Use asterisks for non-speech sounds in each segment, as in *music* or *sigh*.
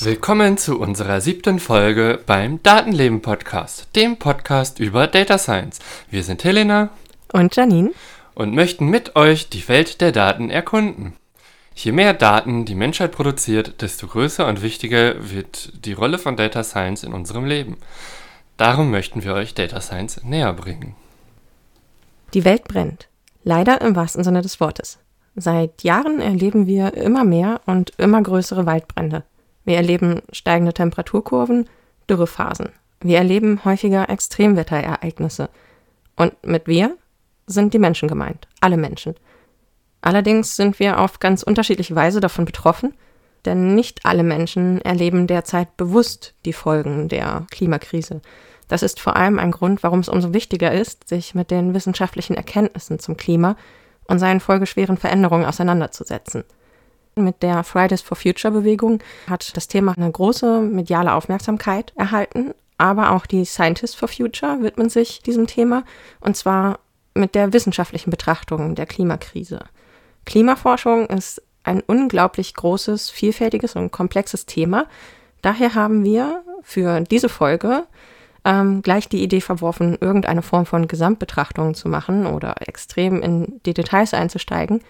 Willkommen zu unserer siebten Folge beim Datenleben Podcast, dem Podcast über Data Science. Wir sind Helena und Janine und möchten mit euch die Welt der Daten erkunden. Je mehr Daten die Menschheit produziert, desto größer und wichtiger wird die Rolle von Data Science in unserem Leben. Darum möchten wir euch Data Science näher bringen. Die Welt brennt. Leider im wahrsten Sinne des Wortes. Seit Jahren erleben wir immer mehr und immer größere Waldbrände. Wir erleben steigende Temperaturkurven, Dürrephasen. Wir erleben häufiger Extremwetterereignisse. Und mit wir sind die Menschen gemeint, alle Menschen. Allerdings sind wir auf ganz unterschiedliche Weise davon betroffen, denn nicht alle Menschen erleben derzeit bewusst die Folgen der Klimakrise. Das ist vor allem ein Grund, warum es umso wichtiger ist, sich mit den wissenschaftlichen Erkenntnissen zum Klima und seinen folgeschweren Veränderungen auseinanderzusetzen. Mit der Fridays for Future Bewegung hat das Thema eine große mediale Aufmerksamkeit erhalten, aber auch die Scientists for Future widmen sich diesem Thema und zwar mit der wissenschaftlichen Betrachtung der Klimakrise. Klimaforschung ist ein unglaublich großes, vielfältiges und komplexes Thema. Daher haben wir für diese Folge ähm, gleich die Idee verworfen, irgendeine Form von Gesamtbetrachtung zu machen oder extrem in die Details einzusteigen.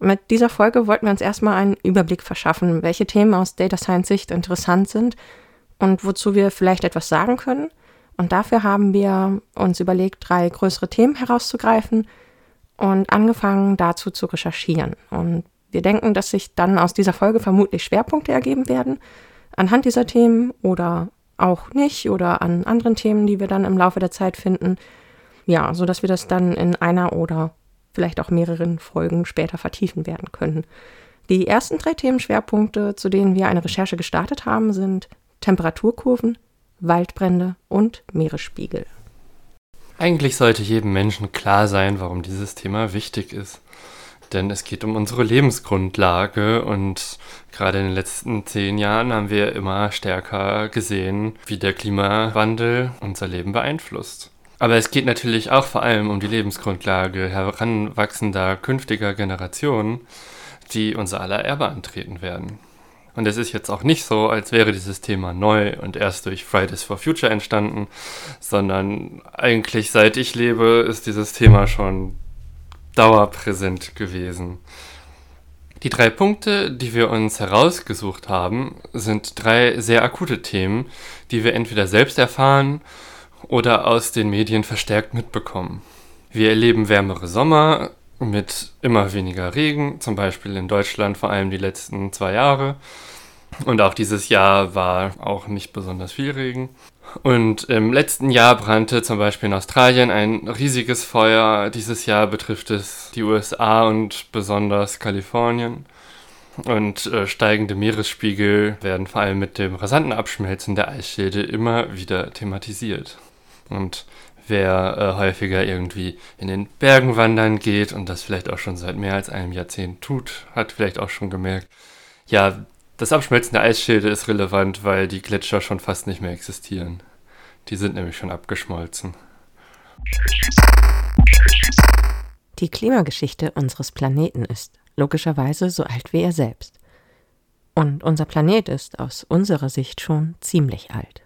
Mit dieser Folge wollten wir uns erstmal einen Überblick verschaffen, welche Themen aus Data Science Sicht interessant sind und wozu wir vielleicht etwas sagen können. Und dafür haben wir uns überlegt, drei größere Themen herauszugreifen, und angefangen dazu zu recherchieren. Und wir denken, dass sich dann aus dieser Folge vermutlich Schwerpunkte ergeben werden anhand dieser Themen oder auch nicht oder an anderen Themen, die wir dann im Laufe der Zeit finden. Ja, so dass wir das dann in einer oder vielleicht auch mehreren Folgen später vertiefen werden können. Die ersten drei Themenschwerpunkte, zu denen wir eine Recherche gestartet haben, sind Temperaturkurven, Waldbrände und Meeresspiegel. Eigentlich sollte jedem Menschen klar sein, warum dieses Thema wichtig ist. Denn es geht um unsere Lebensgrundlage und gerade in den letzten zehn Jahren haben wir immer stärker gesehen, wie der Klimawandel unser Leben beeinflusst. Aber es geht natürlich auch vor allem um die Lebensgrundlage heranwachsender künftiger Generationen, die unser aller Erbe antreten werden. Und es ist jetzt auch nicht so, als wäre dieses Thema neu und erst durch Fridays for Future entstanden, sondern eigentlich seit ich lebe ist dieses Thema schon dauerpräsent gewesen. Die drei Punkte, die wir uns herausgesucht haben, sind drei sehr akute Themen, die wir entweder selbst erfahren oder aus den Medien verstärkt mitbekommen. Wir erleben wärmere Sommer, mit immer weniger Regen, zum Beispiel in Deutschland vor allem die letzten zwei Jahre. Und auch dieses Jahr war auch nicht besonders viel Regen. Und im letzten Jahr brannte zum Beispiel in Australien ein riesiges Feuer. Dieses Jahr betrifft es die USA und besonders Kalifornien. Und äh, steigende Meeresspiegel werden vor allem mit dem rasanten Abschmelzen der Eisschilde immer wieder thematisiert. Und wer äh, häufiger irgendwie in den Bergen wandern geht und das vielleicht auch schon seit mehr als einem Jahrzehnt tut, hat vielleicht auch schon gemerkt, ja, das Abschmelzen der Eisschilde ist relevant, weil die Gletscher schon fast nicht mehr existieren. Die sind nämlich schon abgeschmolzen. Die Klimageschichte unseres Planeten ist logischerweise so alt wie er selbst. Und unser Planet ist aus unserer Sicht schon ziemlich alt.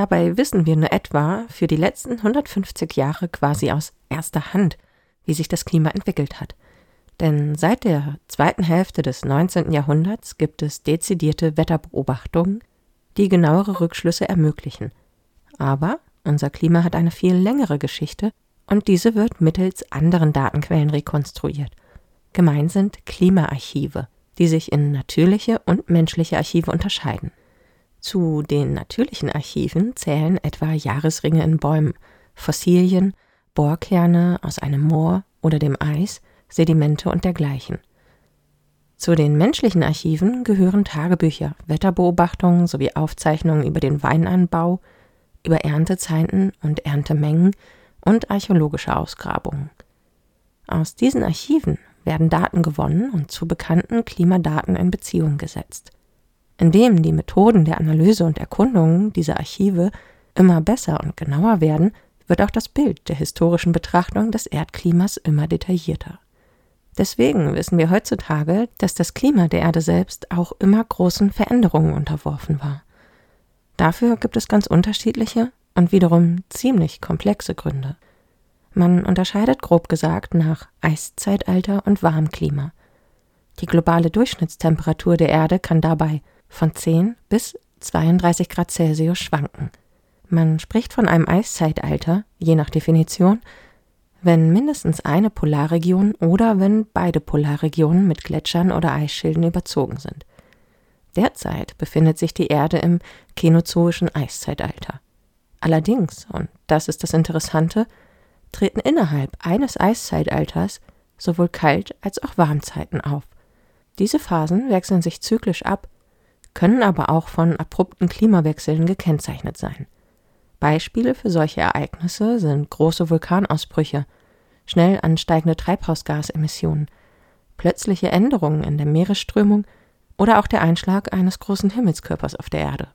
Dabei wissen wir nur etwa für die letzten 150 Jahre quasi aus erster Hand, wie sich das Klima entwickelt hat. Denn seit der zweiten Hälfte des 19. Jahrhunderts gibt es dezidierte Wetterbeobachtungen, die genauere Rückschlüsse ermöglichen. Aber unser Klima hat eine viel längere Geschichte und diese wird mittels anderen Datenquellen rekonstruiert. Gemein sind Klimaarchive, die sich in natürliche und menschliche Archive unterscheiden. Zu den natürlichen Archiven zählen etwa Jahresringe in Bäumen, Fossilien, Bohrkerne aus einem Moor oder dem Eis, Sedimente und dergleichen. Zu den menschlichen Archiven gehören Tagebücher, Wetterbeobachtungen sowie Aufzeichnungen über den Weinanbau, über Erntezeiten und Erntemengen und archäologische Ausgrabungen. Aus diesen Archiven werden Daten gewonnen und zu bekannten Klimadaten in Beziehung gesetzt. Indem die Methoden der Analyse und Erkundung dieser Archive immer besser und genauer werden, wird auch das Bild der historischen Betrachtung des Erdklimas immer detaillierter. Deswegen wissen wir heutzutage, dass das Klima der Erde selbst auch immer großen Veränderungen unterworfen war. Dafür gibt es ganz unterschiedliche und wiederum ziemlich komplexe Gründe. Man unterscheidet grob gesagt nach Eiszeitalter und Warmklima. Die globale Durchschnittstemperatur der Erde kann dabei von 10 bis 32 Grad Celsius schwanken. Man spricht von einem Eiszeitalter, je nach Definition, wenn mindestens eine Polarregion oder wenn beide Polarregionen mit Gletschern oder Eisschilden überzogen sind. Derzeit befindet sich die Erde im Känozoischen Eiszeitalter. Allerdings, und das ist das Interessante, treten innerhalb eines Eiszeitalters sowohl Kalt- als auch Warmzeiten auf. Diese Phasen wechseln sich zyklisch ab, können aber auch von abrupten Klimawechseln gekennzeichnet sein. Beispiele für solche Ereignisse sind große Vulkanausbrüche, schnell ansteigende Treibhausgasemissionen, plötzliche Änderungen in der Meeresströmung oder auch der Einschlag eines großen Himmelskörpers auf der Erde.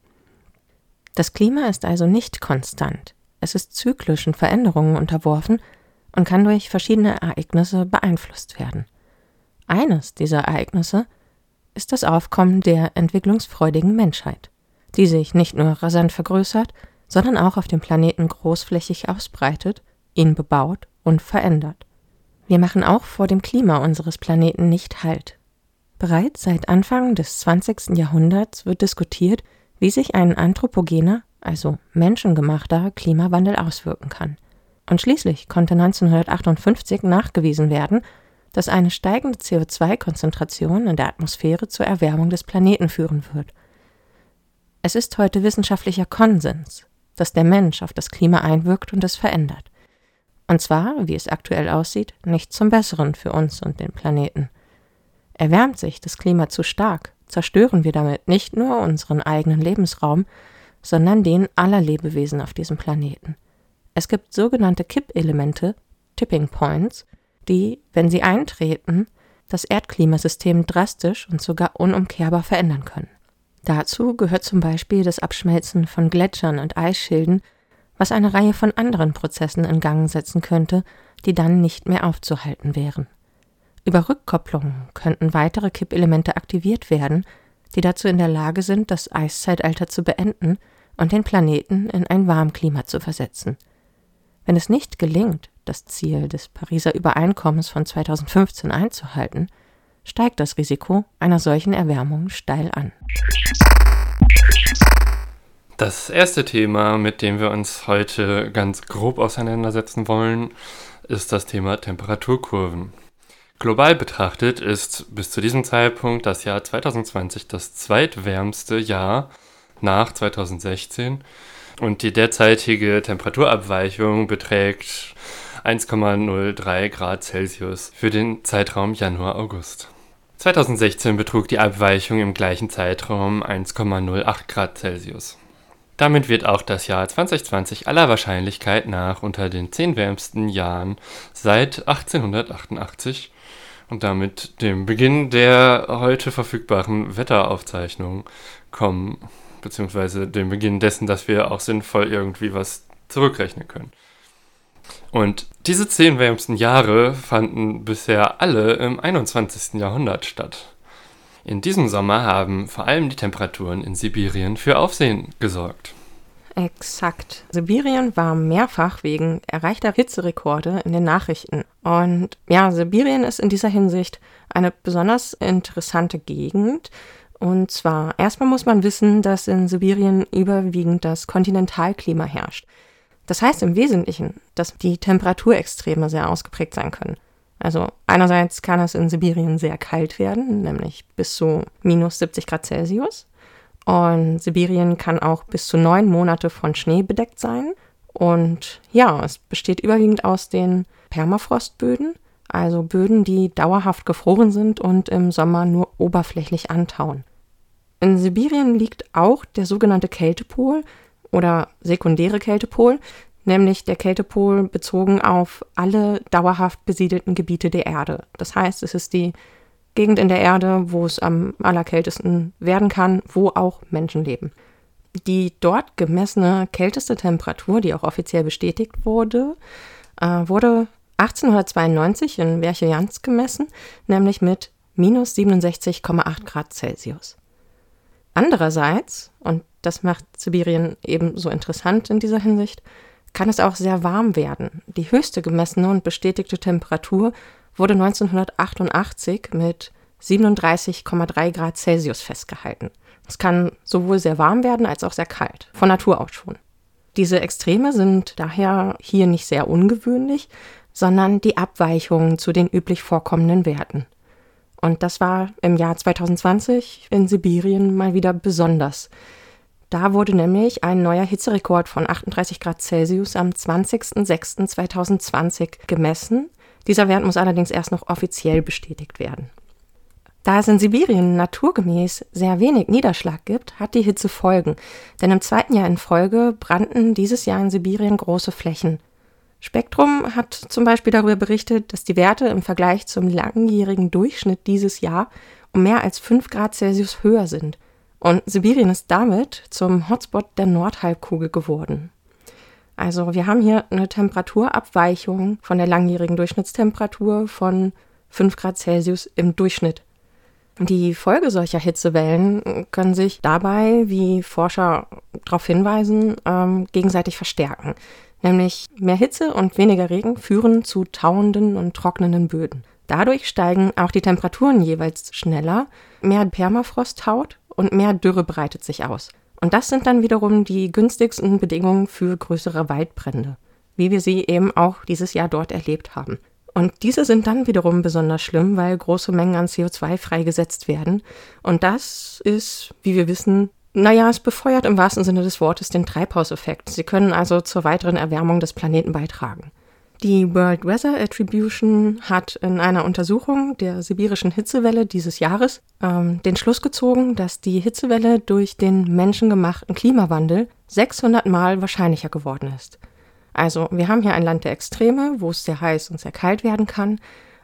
Das Klima ist also nicht konstant, es ist zyklischen Veränderungen unterworfen und kann durch verschiedene Ereignisse beeinflusst werden. Eines dieser Ereignisse ist das Aufkommen der entwicklungsfreudigen Menschheit, die sich nicht nur rasant vergrößert, sondern auch auf dem Planeten großflächig ausbreitet, ihn bebaut und verändert. Wir machen auch vor dem Klima unseres Planeten nicht Halt. Bereits seit Anfang des 20. Jahrhunderts wird diskutiert, wie sich ein anthropogener, also menschengemachter Klimawandel auswirken kann. Und schließlich konnte 1958 nachgewiesen werden, dass eine steigende CO2-Konzentration in der Atmosphäre zur Erwärmung des Planeten führen wird. Es ist heute wissenschaftlicher Konsens, dass der Mensch auf das Klima einwirkt und es verändert. Und zwar, wie es aktuell aussieht, nicht zum Besseren für uns und den Planeten. Erwärmt sich das Klima zu stark, zerstören wir damit nicht nur unseren eigenen Lebensraum, sondern den aller Lebewesen auf diesem Planeten. Es gibt sogenannte Kippelemente, Tipping Points, die, wenn sie eintreten, das Erdklimasystem drastisch und sogar unumkehrbar verändern können. Dazu gehört zum Beispiel das Abschmelzen von Gletschern und Eisschilden, was eine Reihe von anderen Prozessen in Gang setzen könnte, die dann nicht mehr aufzuhalten wären. Über Rückkopplungen könnten weitere Kippelemente aktiviert werden, die dazu in der Lage sind, das Eiszeitalter zu beenden und den Planeten in ein Warmklima zu versetzen. Wenn es nicht gelingt, das Ziel des Pariser Übereinkommens von 2015 einzuhalten, steigt das Risiko einer solchen Erwärmung steil an. Das erste Thema, mit dem wir uns heute ganz grob auseinandersetzen wollen, ist das Thema Temperaturkurven. Global betrachtet ist bis zu diesem Zeitpunkt das Jahr 2020 das zweitwärmste Jahr nach 2016 und die derzeitige Temperaturabweichung beträgt 1,03 Grad Celsius für den Zeitraum Januar-August. 2016 betrug die Abweichung im gleichen Zeitraum 1,08 Grad Celsius. Damit wird auch das Jahr 2020 aller Wahrscheinlichkeit nach unter den zehn wärmsten Jahren seit 1888 und damit dem Beginn der heute verfügbaren Wetteraufzeichnung kommen, beziehungsweise dem Beginn dessen, dass wir auch sinnvoll irgendwie was zurückrechnen können. Und diese zehn wärmsten Jahre fanden bisher alle im 21. Jahrhundert statt. In diesem Sommer haben vor allem die Temperaturen in Sibirien für Aufsehen gesorgt. Exakt. Sibirien war mehrfach wegen erreichter Hitzerekorde in den Nachrichten. Und ja, Sibirien ist in dieser Hinsicht eine besonders interessante Gegend. Und zwar, erstmal muss man wissen, dass in Sibirien überwiegend das Kontinentalklima herrscht. Das heißt im Wesentlichen, dass die Temperaturextreme sehr ausgeprägt sein können. Also einerseits kann es in Sibirien sehr kalt werden, nämlich bis zu minus 70 Grad Celsius. Und Sibirien kann auch bis zu neun Monate von Schnee bedeckt sein. Und ja, es besteht überwiegend aus den Permafrostböden, also Böden, die dauerhaft gefroren sind und im Sommer nur oberflächlich antauen. In Sibirien liegt auch der sogenannte Kältepol oder sekundäre Kältepol, nämlich der Kältepol bezogen auf alle dauerhaft besiedelten Gebiete der Erde. Das heißt, es ist die Gegend in der Erde, wo es am allerkältesten werden kann, wo auch Menschen leben. Die dort gemessene kälteste Temperatur, die auch offiziell bestätigt wurde, äh, wurde 1892 in Verchojansk gemessen, nämlich mit minus 67,8 Grad Celsius. Andererseits, und das macht Sibirien eben so interessant in dieser Hinsicht, kann es auch sehr warm werden. Die höchste gemessene und bestätigte Temperatur wurde 1988 mit 37,3 Grad Celsius festgehalten. Es kann sowohl sehr warm werden als auch sehr kalt, von Natur aus schon. Diese Extreme sind daher hier nicht sehr ungewöhnlich, sondern die Abweichungen zu den üblich vorkommenden Werten. Und das war im Jahr 2020 in Sibirien mal wieder besonders. Da wurde nämlich ein neuer Hitzerekord von 38 Grad Celsius am 20.06.2020 gemessen. Dieser Wert muss allerdings erst noch offiziell bestätigt werden. Da es in Sibirien naturgemäß sehr wenig Niederschlag gibt, hat die Hitze Folgen. Denn im zweiten Jahr in Folge brannten dieses Jahr in Sibirien große Flächen. Spektrum hat zum Beispiel darüber berichtet, dass die Werte im Vergleich zum langjährigen Durchschnitt dieses Jahr um mehr als 5 Grad Celsius höher sind. Und Sibirien ist damit zum Hotspot der Nordhalbkugel geworden. Also wir haben hier eine Temperaturabweichung von der langjährigen Durchschnittstemperatur von 5 Grad Celsius im Durchschnitt. Die Folge solcher Hitzewellen können sich dabei, wie Forscher darauf hinweisen, ähm, gegenseitig verstärken. Nämlich mehr Hitze und weniger Regen führen zu tauenden und trocknenden Böden. Dadurch steigen auch die Temperaturen jeweils schneller, mehr Permafrost taut und mehr Dürre breitet sich aus. Und das sind dann wiederum die günstigsten Bedingungen für größere Waldbrände, wie wir sie eben auch dieses Jahr dort erlebt haben. Und diese sind dann wiederum besonders schlimm, weil große Mengen an CO2 freigesetzt werden. Und das ist, wie wir wissen, naja, es befeuert im wahrsten Sinne des Wortes den Treibhauseffekt. Sie können also zur weiteren Erwärmung des Planeten beitragen. Die World Weather Attribution hat in einer Untersuchung der sibirischen Hitzewelle dieses Jahres ähm, den Schluss gezogen, dass die Hitzewelle durch den menschengemachten Klimawandel 600 Mal wahrscheinlicher geworden ist. Also wir haben hier ein Land der Extreme, wo es sehr heiß und sehr kalt werden kann,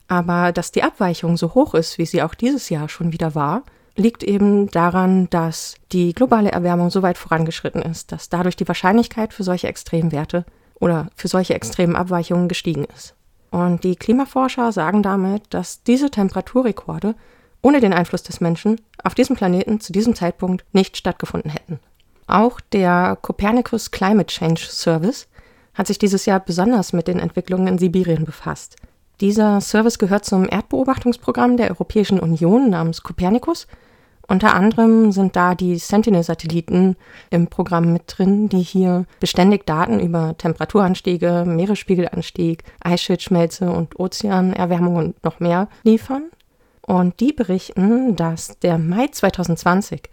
aber dass die Abweichung so hoch ist, wie sie auch dieses Jahr schon wieder war, liegt eben daran, dass die globale Erwärmung so weit vorangeschritten ist, dass dadurch die Wahrscheinlichkeit für solche Extremwerte oder für solche extremen Abweichungen gestiegen ist. Und die Klimaforscher sagen damit, dass diese Temperaturrekorde ohne den Einfluss des Menschen auf diesem Planeten zu diesem Zeitpunkt nicht stattgefunden hätten. Auch der Copernicus Climate Change Service hat sich dieses Jahr besonders mit den Entwicklungen in Sibirien befasst. Dieser Service gehört zum Erdbeobachtungsprogramm der Europäischen Union namens Copernicus. Unter anderem sind da die Sentinel-Satelliten im Programm mit drin, die hier beständig Daten über Temperaturanstiege, Meeresspiegelanstieg, Eisschildschmelze und Ozeanerwärmung und noch mehr liefern. Und die berichten, dass der Mai 2020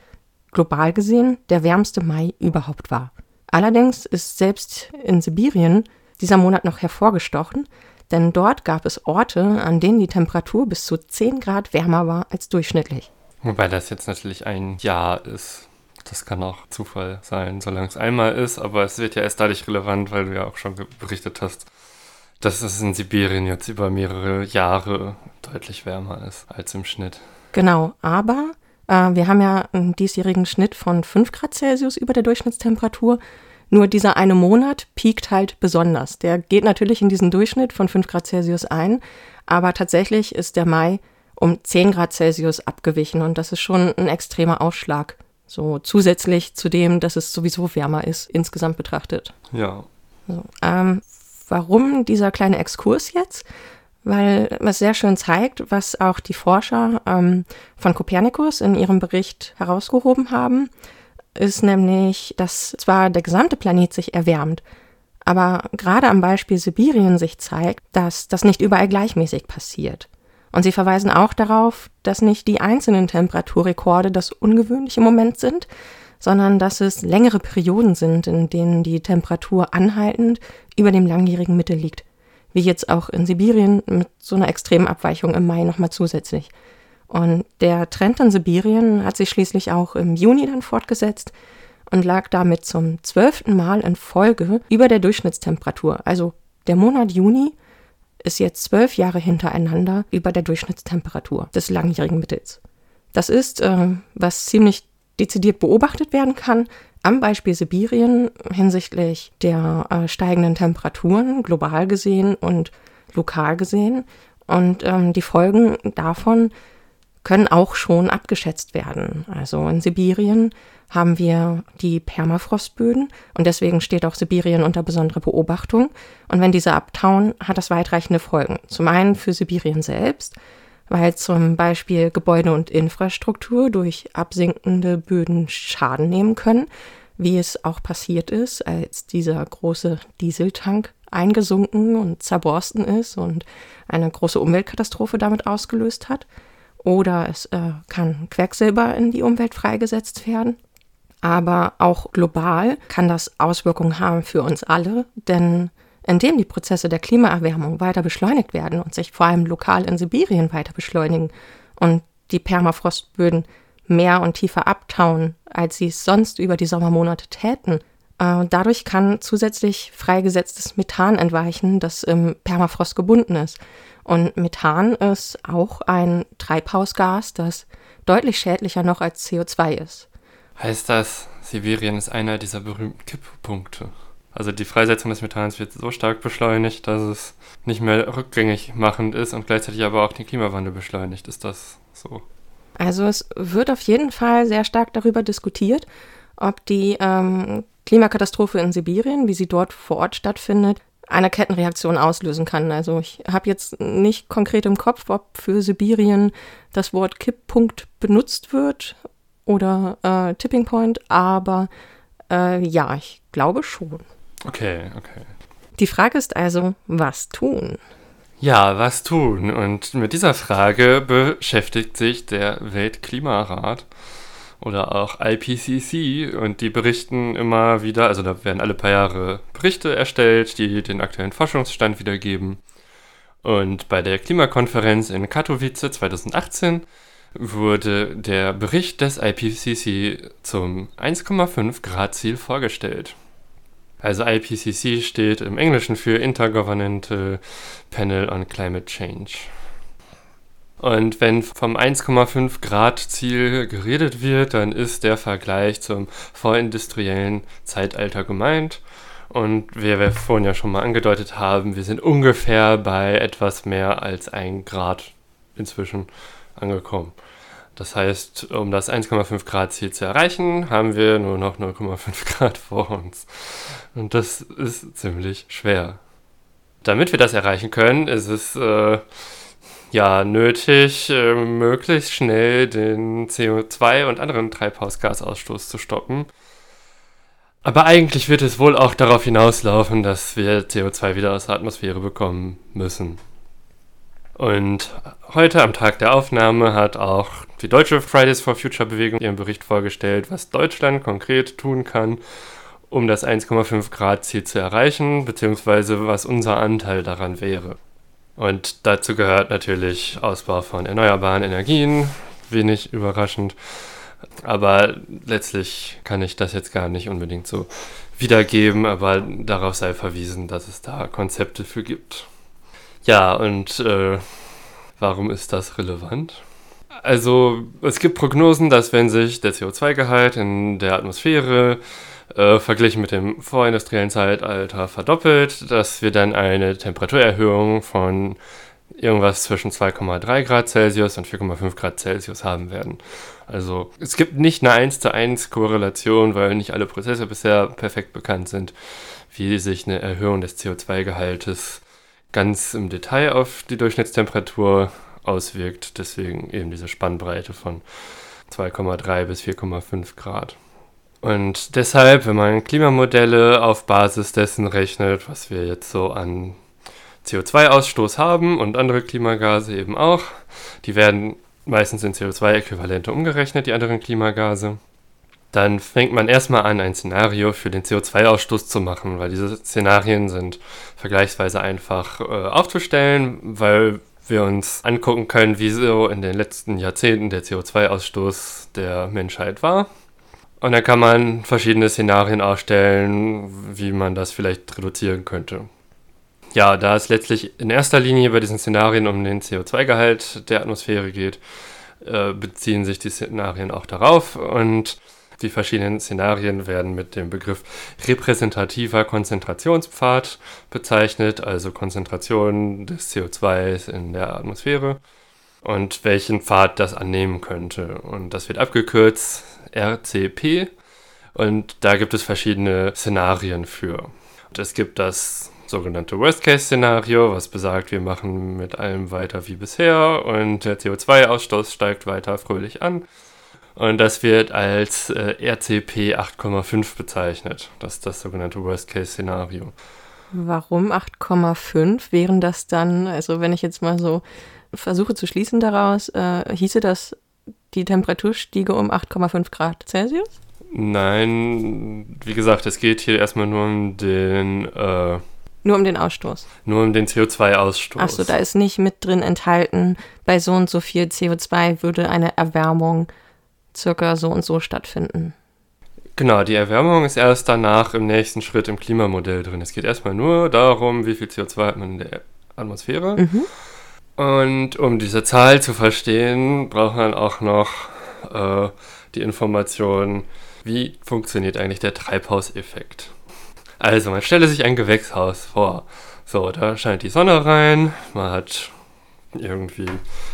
global gesehen der wärmste Mai überhaupt war. Allerdings ist selbst in Sibirien dieser Monat noch hervorgestochen, denn dort gab es Orte, an denen die Temperatur bis zu 10 Grad wärmer war als durchschnittlich. Wobei das jetzt natürlich ein Jahr ist. Das kann auch Zufall sein, solange es einmal ist, aber es wird ja erst dadurch relevant, weil du ja auch schon berichtet hast, dass es in Sibirien jetzt über mehrere Jahre deutlich wärmer ist als im Schnitt. Genau, aber äh, wir haben ja einen diesjährigen Schnitt von 5 Grad Celsius über der Durchschnittstemperatur. Nur dieser eine Monat piekt halt besonders. Der geht natürlich in diesen Durchschnitt von 5 Grad Celsius ein, aber tatsächlich ist der Mai um 10 Grad Celsius abgewichen und das ist schon ein extremer Ausschlag. So zusätzlich zu dem, dass es sowieso wärmer ist, insgesamt betrachtet. Ja. So, ähm, warum dieser kleine Exkurs jetzt? weil es sehr schön zeigt, was auch die Forscher ähm, von Kopernikus in ihrem Bericht herausgehoben haben, ist nämlich, dass zwar der gesamte Planet sich erwärmt, aber gerade am Beispiel Sibirien sich zeigt, dass das nicht überall gleichmäßig passiert. Und sie verweisen auch darauf, dass nicht die einzelnen Temperaturrekorde das ungewöhnliche Moment sind, sondern dass es längere Perioden sind, in denen die Temperatur anhaltend über dem langjährigen Mittel liegt wie jetzt auch in Sibirien mit so einer extremen Abweichung im Mai nochmal zusätzlich. Und der Trend in Sibirien hat sich schließlich auch im Juni dann fortgesetzt. und lag damit zum zwölften Mal in Folge über der Durchschnittstemperatur. Also der Monat Juni ist jetzt zwölf Jahre hintereinander über der Durchschnittstemperatur des langjährigen Mittels. Das ist, äh, was ziemlich dezidiert beobachtet werden kann, am Beispiel Sibirien hinsichtlich der äh, steigenden Temperaturen global gesehen und lokal gesehen. Und ähm, die Folgen davon können auch schon abgeschätzt werden. Also in Sibirien haben wir die Permafrostböden und deswegen steht auch Sibirien unter besonderer Beobachtung. Und wenn diese abtauen, hat das weitreichende Folgen. Zum einen für Sibirien selbst, weil zum Beispiel Gebäude und Infrastruktur durch absinkende Böden Schaden nehmen können, wie es auch passiert ist, als dieser große Dieseltank eingesunken und zerborsten ist und eine große Umweltkatastrophe damit ausgelöst hat. Oder es äh, kann Quecksilber in die Umwelt freigesetzt werden. Aber auch global kann das Auswirkungen haben für uns alle, denn indem die Prozesse der Klimaerwärmung weiter beschleunigt werden und sich vor allem lokal in Sibirien weiter beschleunigen und die Permafrostböden mehr und tiefer abtauen, als sie es sonst über die Sommermonate täten, äh, dadurch kann zusätzlich freigesetztes Methan entweichen, das im Permafrost gebunden ist. Und Methan ist auch ein Treibhausgas, das deutlich schädlicher noch als CO2 ist. Heißt das, Sibirien ist einer dieser berühmten Kipppunkte? Also die Freisetzung des Methans wird so stark beschleunigt, dass es nicht mehr rückgängig machend ist und gleichzeitig aber auch den Klimawandel beschleunigt. Ist das so? Also es wird auf jeden Fall sehr stark darüber diskutiert, ob die ähm, Klimakatastrophe in Sibirien, wie sie dort vor Ort stattfindet, eine Kettenreaktion auslösen kann. Also ich habe jetzt nicht konkret im Kopf, ob für Sibirien das Wort Kipppunkt benutzt wird oder äh, Tipping Point, aber äh, ja, ich glaube schon. Okay, okay. Die Frage ist also, was tun? Ja, was tun? Und mit dieser Frage beschäftigt sich der Weltklimarat oder auch IPCC und die berichten immer wieder, also da werden alle paar Jahre Berichte erstellt, die den aktuellen Forschungsstand wiedergeben. Und bei der Klimakonferenz in Katowice 2018 wurde der Bericht des IPCC zum 1,5 Grad Ziel vorgestellt. Also IPCC steht im Englischen für Intergovernmental Panel on Climate Change. Und wenn vom 1,5 Grad Ziel geredet wird, dann ist der Vergleich zum vorindustriellen Zeitalter gemeint. Und wie wir vorhin ja schon mal angedeutet haben, wir sind ungefähr bei etwas mehr als 1 Grad inzwischen angekommen. Das heißt, um das 1,5 Grad Ziel zu erreichen, haben wir nur noch 0,5 *laughs* Grad vor uns. Und das ist ziemlich schwer. Damit wir das erreichen können, ist es äh, ja nötig, äh, möglichst schnell den CO2 und anderen Treibhausgasausstoß zu stoppen. Aber eigentlich wird es wohl auch darauf hinauslaufen, dass wir CO2 wieder aus der Atmosphäre bekommen müssen. Und heute am Tag der Aufnahme hat auch die deutsche Fridays for Future Bewegung ihren Bericht vorgestellt, was Deutschland konkret tun kann, um das 1,5 Grad Ziel zu erreichen, beziehungsweise was unser Anteil daran wäre. Und dazu gehört natürlich Ausbau von erneuerbaren Energien, wenig überraschend. Aber letztlich kann ich das jetzt gar nicht unbedingt so wiedergeben, aber darauf sei verwiesen, dass es da Konzepte für gibt. Ja, und äh, warum ist das relevant? Also es gibt Prognosen, dass wenn sich der CO2-Gehalt in der Atmosphäre äh, verglichen mit dem vorindustriellen Zeitalter verdoppelt, dass wir dann eine Temperaturerhöhung von irgendwas zwischen 2,3 Grad Celsius und 4,5 Grad Celsius haben werden. Also es gibt nicht eine 1 zu 1 Korrelation, weil nicht alle Prozesse bisher perfekt bekannt sind, wie sich eine Erhöhung des CO2-Gehaltes ganz im Detail auf die Durchschnittstemperatur auswirkt. Deswegen eben diese Spannbreite von 2,3 bis 4,5 Grad. Und deshalb, wenn man Klimamodelle auf Basis dessen rechnet, was wir jetzt so an CO2-Ausstoß haben und andere Klimagase eben auch, die werden meistens in CO2-Äquivalente umgerechnet, die anderen Klimagase dann fängt man erstmal an, ein Szenario für den CO2-Ausstoß zu machen, weil diese Szenarien sind vergleichsweise einfach äh, aufzustellen, weil wir uns angucken können, wie so in den letzten Jahrzehnten der CO2-Ausstoß der Menschheit war. Und dann kann man verschiedene Szenarien aufstellen, wie man das vielleicht reduzieren könnte. Ja, da es letztlich in erster Linie bei diesen Szenarien um den CO2-Gehalt der Atmosphäre geht, äh, beziehen sich die Szenarien auch darauf und die verschiedenen Szenarien werden mit dem Begriff repräsentativer Konzentrationspfad bezeichnet, also Konzentration des CO2 in der Atmosphäre und welchen Pfad das annehmen könnte. Und das wird abgekürzt RCP und da gibt es verschiedene Szenarien für. Und es gibt das sogenannte Worst-Case-Szenario, was besagt, wir machen mit allem weiter wie bisher und der CO2-Ausstoß steigt weiter fröhlich an. Und das wird als äh, RCP 8,5 bezeichnet. Das ist das sogenannte Worst-Case-Szenario. Warum 8,5? Wären das dann, also wenn ich jetzt mal so versuche zu schließen daraus, äh, hieße das, die Temperatur stiege um 8,5 Grad Celsius? Nein, wie gesagt, es geht hier erstmal nur um den. Äh, nur um den Ausstoß. Nur um den CO2-Ausstoß. Achso, da ist nicht mit drin enthalten, bei so und so viel CO2 würde eine Erwärmung circa so und so stattfinden. Genau, die Erwärmung ist erst danach im nächsten Schritt im Klimamodell drin. Es geht erstmal nur darum, wie viel CO2 hat man in der Atmosphäre. Mhm. Und um diese Zahl zu verstehen, braucht man auch noch äh, die Information, wie funktioniert eigentlich der Treibhauseffekt. Also, man stelle sich ein Gewächshaus vor. So, da scheint die Sonne rein, man hat irgendwie,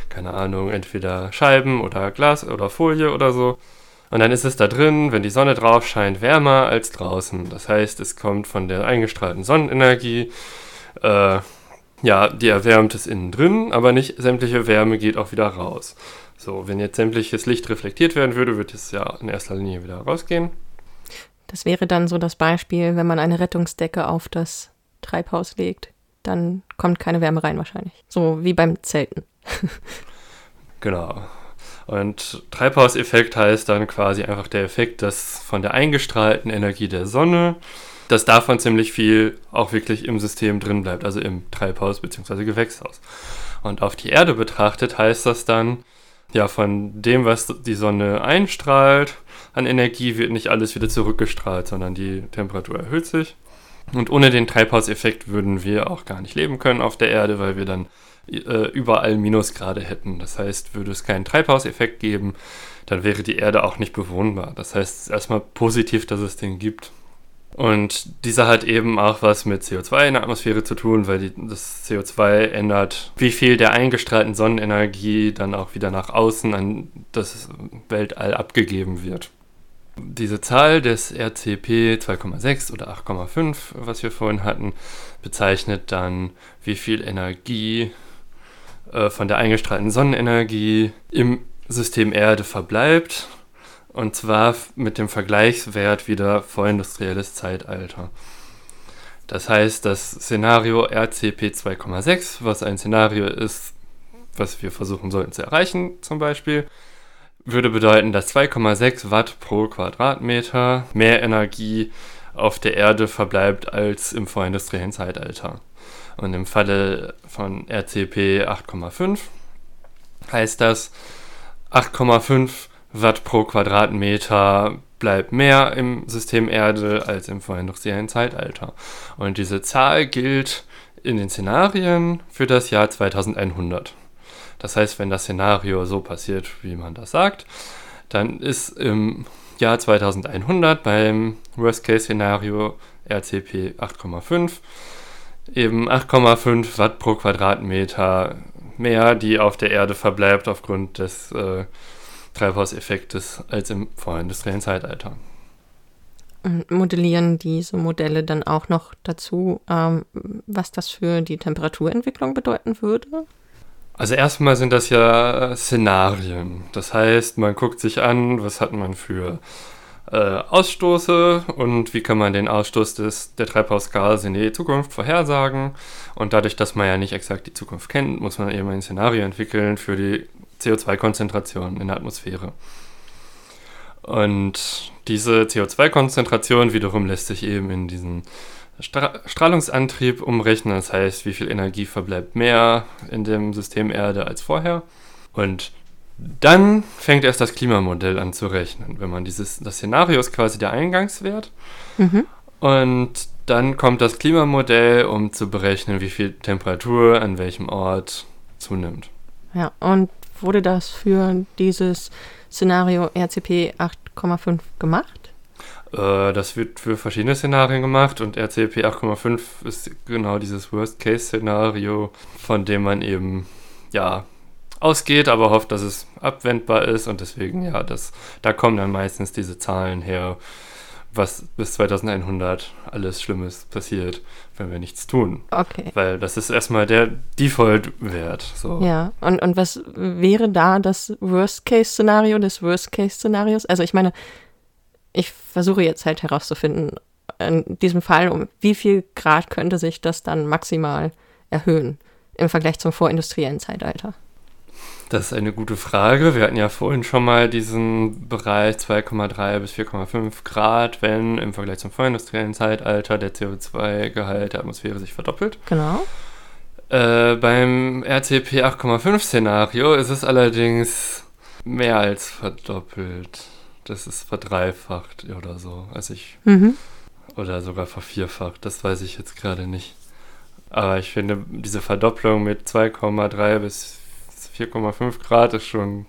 keine Ahnung, entweder Scheiben oder Glas oder Folie oder so. Und dann ist es da drin, wenn die Sonne drauf scheint, wärmer als draußen. Das heißt, es kommt von der eingestrahlten Sonnenenergie. Äh, ja, die erwärmt es innen drin, aber nicht sämtliche Wärme geht auch wieder raus. So, wenn jetzt sämtliches Licht reflektiert werden würde, würde es ja in erster Linie wieder rausgehen. Das wäre dann so das Beispiel, wenn man eine Rettungsdecke auf das Treibhaus legt, dann kommt keine Wärme rein wahrscheinlich. So wie beim Zelten. *laughs* genau. Und Treibhauseffekt heißt dann quasi einfach der Effekt, dass von der eingestrahlten Energie der Sonne dass davon ziemlich viel auch wirklich im System drin bleibt, also im Treibhaus bzw. Gewächshaus. Und auf die Erde betrachtet heißt das dann, ja, von dem, was die Sonne einstrahlt an Energie, wird nicht alles wieder zurückgestrahlt, sondern die Temperatur erhöht sich. Und ohne den Treibhauseffekt würden wir auch gar nicht leben können auf der Erde, weil wir dann äh, überall Minusgrade hätten. Das heißt, würde es keinen Treibhauseffekt geben, dann wäre die Erde auch nicht bewohnbar. Das heißt, es ist erstmal positiv, dass es den gibt. Und dieser hat eben auch was mit CO2 in der Atmosphäre zu tun, weil die, das CO2 ändert, wie viel der eingestrahlten Sonnenenergie dann auch wieder nach außen an das Weltall abgegeben wird. Diese Zahl des RCP 2,6 oder 8,5, was wir vorhin hatten, bezeichnet dann, wie viel Energie äh, von der eingestrahlten Sonnenenergie im System Erde verbleibt und zwar mit dem Vergleichswert wieder vorindustrielles Zeitalter. Das heißt, das Szenario RCP 2,6, was ein Szenario ist, was wir versuchen sollten zu erreichen, zum Beispiel, würde bedeuten, dass 2,6 Watt pro Quadratmeter mehr Energie auf der Erde verbleibt als im vorindustriellen Zeitalter. Und im Falle von RCP 8,5 heißt das 8,5 Watt pro Quadratmeter bleibt mehr im System Erde als im vorindustriellen Zeitalter. Und diese Zahl gilt in den Szenarien für das Jahr 2100. Das heißt, wenn das Szenario so passiert, wie man das sagt, dann ist im Jahr 2100 beim Worst-Case-Szenario RCP 8,5 eben 8,5 Watt pro Quadratmeter mehr, die auf der Erde verbleibt aufgrund des äh, Treibhauseffektes als im vorindustriellen Zeitalter. Und modellieren diese Modelle dann auch noch dazu, ähm, was das für die Temperaturentwicklung bedeuten würde? Also erstmal sind das ja Szenarien. Das heißt, man guckt sich an, was hat man für äh, Ausstoße und wie kann man den Ausstoß des, der Treibhausgase in die Zukunft vorhersagen. Und dadurch, dass man ja nicht exakt die Zukunft kennt, muss man eben ein Szenario entwickeln für die CO2-Konzentration in der Atmosphäre. Und diese CO2-Konzentration wiederum lässt sich eben in diesen Stra Strahlungsantrieb umrechnen. Das heißt, wie viel Energie verbleibt mehr in dem System Erde als vorher. Und Dann fängt erst das Klimamodell an zu rechnen. Wenn man dieses, das Szenario ist quasi der Eingangswert. Mhm. Und dann kommt das Klimamodell, um zu berechnen, wie viel Temperatur an welchem Ort zunimmt. Ja, und wurde das für dieses Szenario RCP 8,5 gemacht? Äh, das wird für verschiedene Szenarien gemacht und RCP 8,5 ist genau dieses Worst-Case-Szenario, von dem man eben ja ausgeht, aber hofft, dass es abwendbar ist und deswegen ja, das, da kommen dann meistens diese Zahlen her, was bis 2100 alles Schlimmes passiert, wenn wir nichts tun. Okay. Weil das ist erstmal der Default-Wert. So. Ja, und, und was wäre da das Worst-Case-Szenario des Worst-Case-Szenarios? Also ich meine, ich versuche jetzt halt herauszufinden, in diesem Fall, um wie viel Grad könnte sich das dann maximal erhöhen im Vergleich zum vorindustriellen Zeitalter? Das ist eine gute Frage. Wir hatten ja vorhin schon mal diesen Bereich 2,3 bis 4,5 Grad, wenn im Vergleich zum vorindustriellen Zeitalter der CO2-Gehalt der Atmosphäre sich verdoppelt. Genau. Äh, beim RCP 8,5 Szenario ist es allerdings mehr als verdoppelt. Das ist verdreifacht oder so. Also ich. Mhm. Oder sogar vervierfacht. Das weiß ich jetzt gerade nicht. Aber ich finde, diese Verdopplung mit 2,3 bis 4,5 Grad ist schon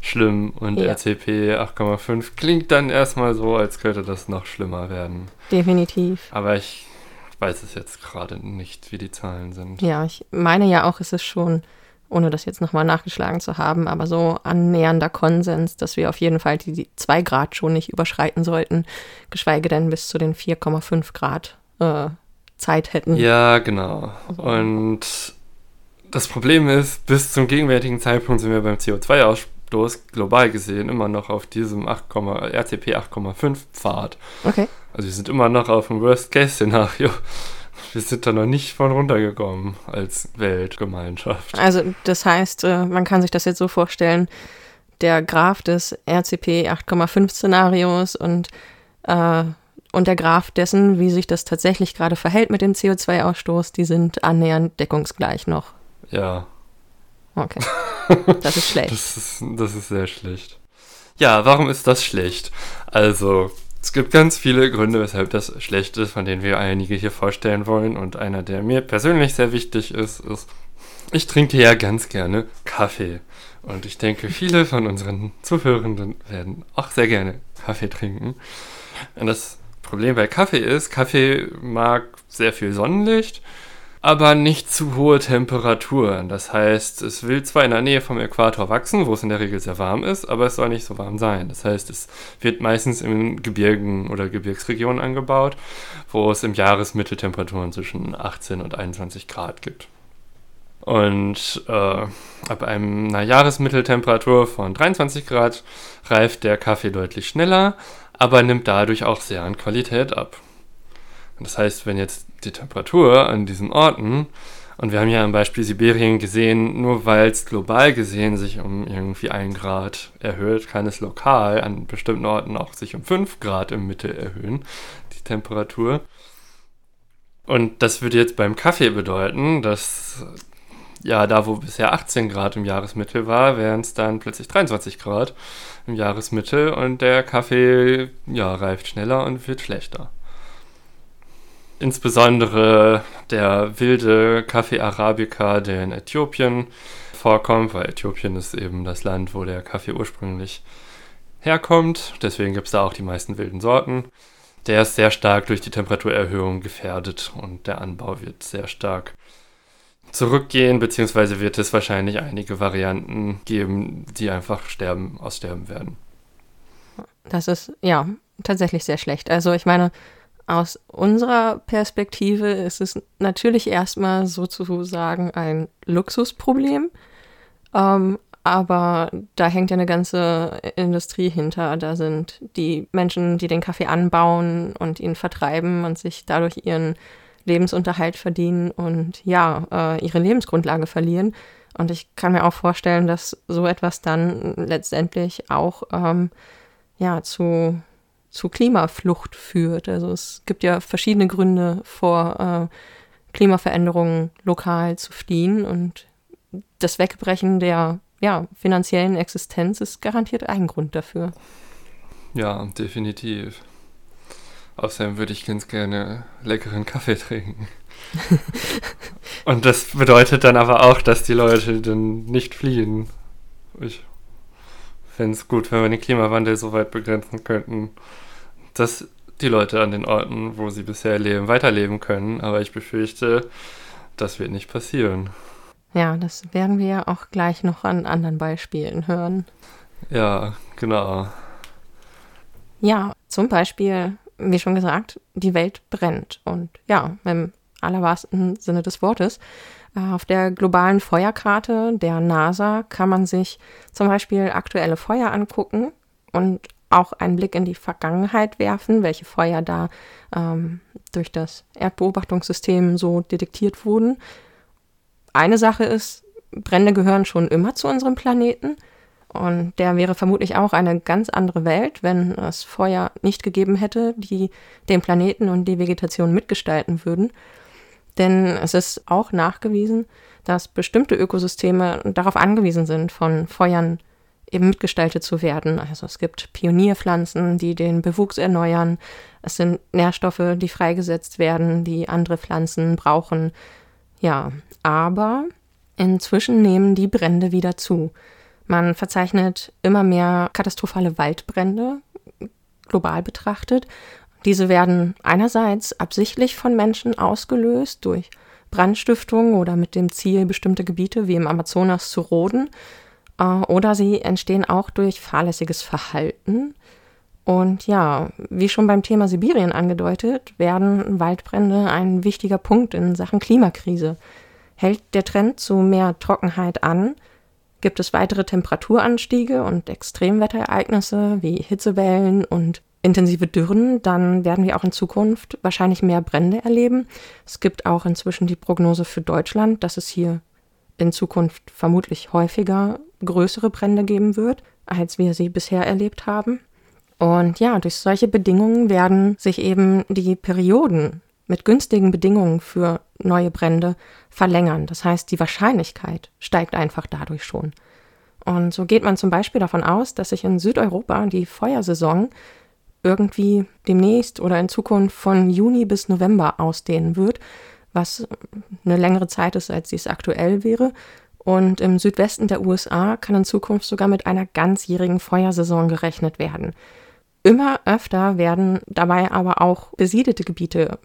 schlimm. Und Ja. RCP 8,5 klingt dann erstmal so, als könnte das noch schlimmer werden. Definitiv. Aber ich weiß es jetzt gerade nicht, wie die Zahlen sind. Ja, ich meine ja auch, es ist schon, ohne das jetzt nochmal nachgeschlagen zu haben, aber so annähernder Konsens, dass wir auf jeden Fall die, die 2 Grad schon nicht überschreiten sollten, geschweige denn bis zu den 4,5 Grad äh, Zeit hätten. Ja, genau. Und das Problem ist, bis zum gegenwärtigen Zeitpunkt sind wir beim CO2-Ausstoß global gesehen immer noch auf diesem 8, RCP 8,5 Pfad. Okay. Also wir sind immer noch auf dem Worst-Case-Szenario. Wir sind da noch nicht von runtergekommen als Weltgemeinschaft. Also das heißt, äh, man kann sich das jetzt so vorstellen, der Graph des RCP 8,5 Szenarios und, äh, und der Graph dessen, wie sich das tatsächlich gerade verhält mit dem CO2-Ausstoß, die sind annähernd deckungsgleich noch. Ja, Okay. *laughs* Das ist schlecht. das ist, das ist sehr schlecht. Ja, warum ist das schlecht? Also, es gibt ganz viele Gründe, weshalb das schlecht ist, von denen wir einige hier vorstellen wollen. Und einer, der mir persönlich sehr wichtig ist, ist, ich trinke ja ganz gerne Kaffee. Und ich denke, viele von unseren Zuhörenden werden auch sehr gerne Kaffee trinken. Und das Problem bei Kaffee ist, Kaffee mag sehr viel Sonnenlicht, aber nicht zu hohe Temperaturen. Das heißt, es will zwar in der Nähe vom Äquator wachsen, wo es in der Regel sehr warm ist, aber es soll nicht so warm sein. Das heißt, es wird meistens in Gebirgen oder Gebirgsregionen angebaut, wo es im Jahresmittel Temperaturen zwischen 18 und 21 Grad gibt. Und äh, ab einer Jahresmitteltemperatur von 23 Grad reift der Kaffee deutlich schneller, aber nimmt dadurch auch sehr an Qualität ab. Und das heißt, wenn jetzt die Temperatur an diesen Orten, und wir haben ja am Beispiel Sibirien gesehen, nur weil es global gesehen sich um irgendwie ein Grad erhöht, kann es lokal an bestimmten Orten auch sich um 5 Grad im Mittel erhöhen, die Temperatur. Und das würde jetzt beim Kaffee bedeuten, dass ja, da wo bisher 18 Grad im Jahresmittel war, wären es dann plötzlich 23 Grad im Jahresmittel und der Kaffee ja, reift schneller und wird schlechter. Insbesondere der wilde Kaffee Arabica, der in Äthiopien vorkommt, weil Äthiopien ist eben das Land, wo der Kaffee ursprünglich herkommt. Deswegen gibt es da auch die meisten wilden Sorten. Der ist sehr stark durch die Temperaturerhöhung gefährdet und der Anbau wird sehr stark zurückgehen, beziehungsweise wird es wahrscheinlich einige Varianten geben, die einfach sterben, aussterben werden. Das ist ja tatsächlich sehr schlecht. Also ich meine, aus unserer Perspektive ist es natürlich erstmal sozusagen ein Luxusproblem. Ähm, aber da hängt ja eine ganze Industrie hinter. Da sind die Menschen, die den Kaffee anbauen und ihn vertreiben und sich dadurch ihren Lebensunterhalt verdienen und ja, äh, ihre Lebensgrundlage verlieren. Und ich kann mir auch vorstellen, dass so etwas dann letztendlich auch ähm, ja, zu, zu Klimaflucht führt. Also es gibt ja verschiedene Gründe vor äh, Klimaveränderungen lokal zu fliehen und das Wegbrechen der ja, finanziellen Existenz ist garantiert ein Grund dafür. Ja, definitiv. Außerdem würde ich ganz gerne leckeren Kaffee trinken. *laughs* Und das bedeutet dann aber auch, dass die Leute dann nicht fliehen. Ich fände es gut, wenn wir den Klimawandel so weit begrenzen könnten, dass die Leute an den Orten, wo sie bisher leben, weiterleben können. Aber ich befürchte, das wird nicht passieren. Ja, das werden wir auch gleich noch an anderen Beispielen hören. Ja, genau. Ja, zum Beispiel, wie schon gesagt, die Welt brennt. Und ja, im allerwahrsten Sinne des Wortes. Äh, auf der globalen Feuerkarte der NASA kann man sich zum Beispiel aktuelle Feuer angucken und auch einen Blick in die Vergangenheit werfen, welche Feuer da ähm, durch das Erdbeobachtungssystem so detektiert wurden. Eine Sache ist, Brände gehören schon immer zu unserem Planeten. Und der wäre vermutlich auch eine ganz andere Welt, wenn es Feuer nicht gegeben hätte, die den Planeten und die Vegetation mitgestalten würden. Denn es ist auch nachgewiesen, dass bestimmte Ökosysteme darauf angewiesen sind, von Feuern eben mitgestaltet zu werden. Also es gibt Pionierpflanzen, die den Bewuchs erneuern. Es sind Nährstoffe, die freigesetzt werden, die andere Pflanzen brauchen. Ja, aber inzwischen nehmen die Brände wieder zu. Man verzeichnet immer mehr katastrophale Waldbrände, global betrachtet. Diese werden einerseits absichtlich von Menschen ausgelöst durch Brandstiftung oder mit dem Ziel, bestimmte Gebiete wie im Amazonas zu roden. Äh, oder sie entstehen auch durch fahrlässiges Verhalten. Und ja, wie schon beim Thema Sibirien angedeutet, werden Waldbrände ein wichtiger Punkt in Sachen Klimakrise. Hält der Trend zu mehr Trockenheit an, gibt es weitere Temperaturanstiege und Extremwetterereignisse wie Hitzewellen und intensive Dürren, dann werden wir auch in Zukunft wahrscheinlich mehr Brände erleben. Es gibt auch inzwischen die Prognose für Deutschland, dass es hier in Zukunft vermutlich häufiger größere Brände geben wird, als wir sie bisher erlebt haben. Und ja, durch solche Bedingungen werden sich eben die Perioden mit günstigen Bedingungen für neue Brände verlängern. Das heißt, die Wahrscheinlichkeit steigt einfach dadurch schon. Und so geht man zum Beispiel davon aus, dass sich in Südeuropa die Feuersaison irgendwie demnächst oder in Zukunft von Juni bis November ausdehnen wird, was eine längere Zeit ist, als dies aktuell wäre. Und im Südwesten der USA kann in Zukunft sogar mit einer ganzjährigen Feuersaison gerechnet werden. Immer öfter werden dabei aber auch besiedelte Gebiete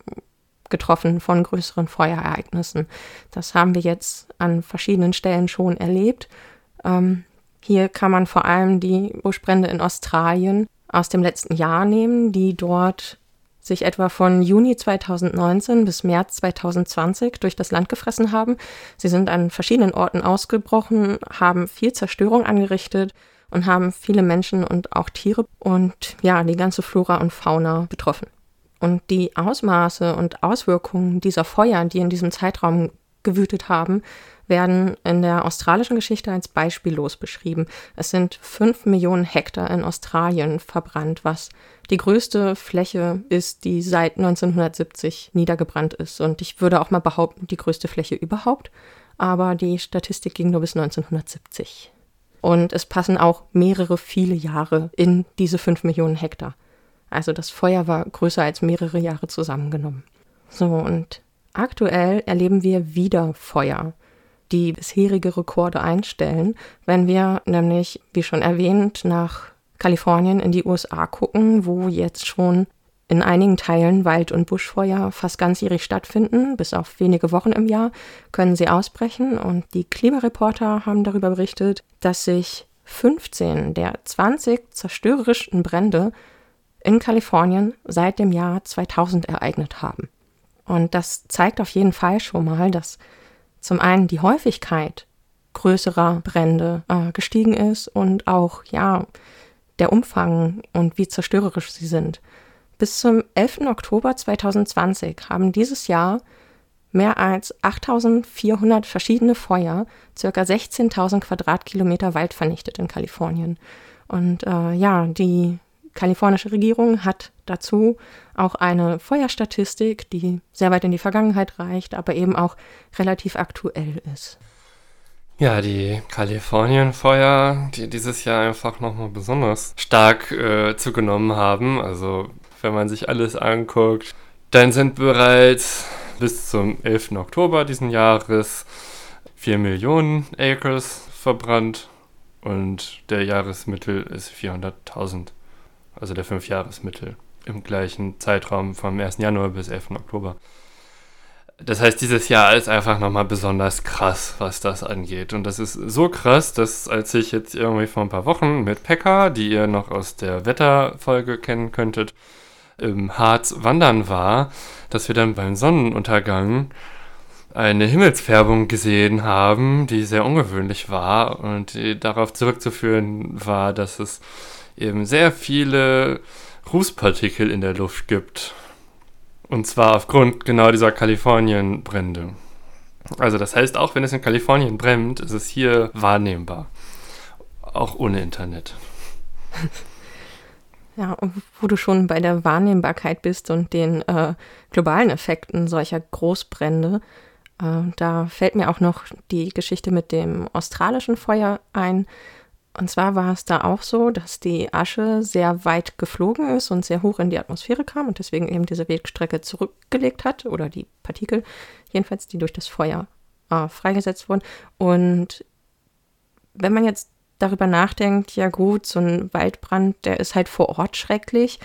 getroffen von größeren Feuerereignissen. Das haben wir jetzt an verschiedenen Stellen schon erlebt. Ähm, hier kann man vor allem die Buschbrände in Australien aus dem letzten Jahr nehmen, die dort sich etwa von Juni 2019 bis März 2020 durch das Land gefressen haben. Sie sind an verschiedenen Orten ausgebrochen, haben viel Zerstörung angerichtet und haben viele Menschen und auch Tiere und ja, die ganze Flora und Fauna betroffen. Und die Ausmaße und Auswirkungen dieser Feuer, die in diesem Zeitraum gewütet haben, werden in der australischen Geschichte als beispiellos beschrieben. Es sind fünf Millionen Hektar in Australien verbrannt, was die größte Fläche ist, die seit 1970 niedergebrannt ist. Und ich würde auch mal behaupten, die größte Fläche überhaupt. Aber die Statistik ging nur bis 1970. Und es passen auch mehrere, viele Jahre in diese fünf Millionen Hektar. Also das Feuer war größer als mehrere Jahre zusammengenommen. So, und aktuell erleben wir wieder Feuer, die bisherige Rekorde einstellen, wenn wir nämlich, wie schon erwähnt, nach Kalifornien in die USA gucken, wo jetzt schon in einigen Teilen Wald- und Buschfeuer fast ganzjährig stattfinden, bis auf wenige Wochen im Jahr können sie ausbrechen. Und die Klimareporter haben darüber berichtet, dass sich 15 der 20 zerstörerischsten Brände in Kalifornien seit dem Jahr 2000 ereignet haben. Und das zeigt auf jeden Fall schon mal, dass zum einen die Häufigkeit größerer Brände äh, gestiegen ist und auch, ja, der Umfang und wie zerstörerisch sie sind. Bis zum 11. Oktober 2020 haben dieses Jahr mehr als 8400 verschiedene Feuer circa 16.000 Quadratkilometer Wald vernichtet in Kalifornien. Und äh, ja, die kalifornische Regierung hat dazu auch eine Feuerstatistik, die sehr weit in die Vergangenheit reicht, aber eben auch relativ aktuell ist. Ja, die Kalifornienfeuer, die dieses Jahr einfach nochmal besonders stark äh, zugenommen haben. Also wenn man sich alles anguckt, dann sind bereits bis zum 11. Oktober diesen Jahres 4 Millionen Acres verbrannt und der Jahresmittel ist 400.000. Also der 5-Jahresmittel im gleichen Zeitraum vom 1. Januar bis 11. Oktober. Das heißt, dieses Jahr ist einfach nochmal besonders krass, was das angeht. Und das ist so krass, dass als ich jetzt irgendwie vor ein paar Wochen mit Pekka, die ihr noch aus der Wetterfolge kennen könntet, im Harz wandern war, dass wir dann beim Sonnenuntergang eine Himmelsfärbung gesehen haben, die sehr ungewöhnlich war und darauf zurückzuführen war, dass es eben sehr viele Rußpartikel in der Luft gibt. Und zwar aufgrund genau dieser Kalifornienbrände. Also das heißt, auch wenn es in Kalifornien brennt, ist es hier wahrnehmbar. Auch ohne Internet. *laughs* Ja, wo du schon bei der Wahrnehmbarkeit bist und den äh, globalen Effekten solcher Großbrände, äh, da fällt mir auch noch die Geschichte mit dem australischen Feuer ein. Und zwar war es da auch so, dass die Asche sehr weit geflogen ist und sehr hoch in die Atmosphäre kam und deswegen eben diese Wegstrecke zurückgelegt hat oder die Partikel, jedenfalls, die durch das Feuer äh, freigesetzt wurden. Und wenn man jetzt darüber nachdenkt, ja gut, so ein Waldbrand, der ist halt vor Ort schrecklich.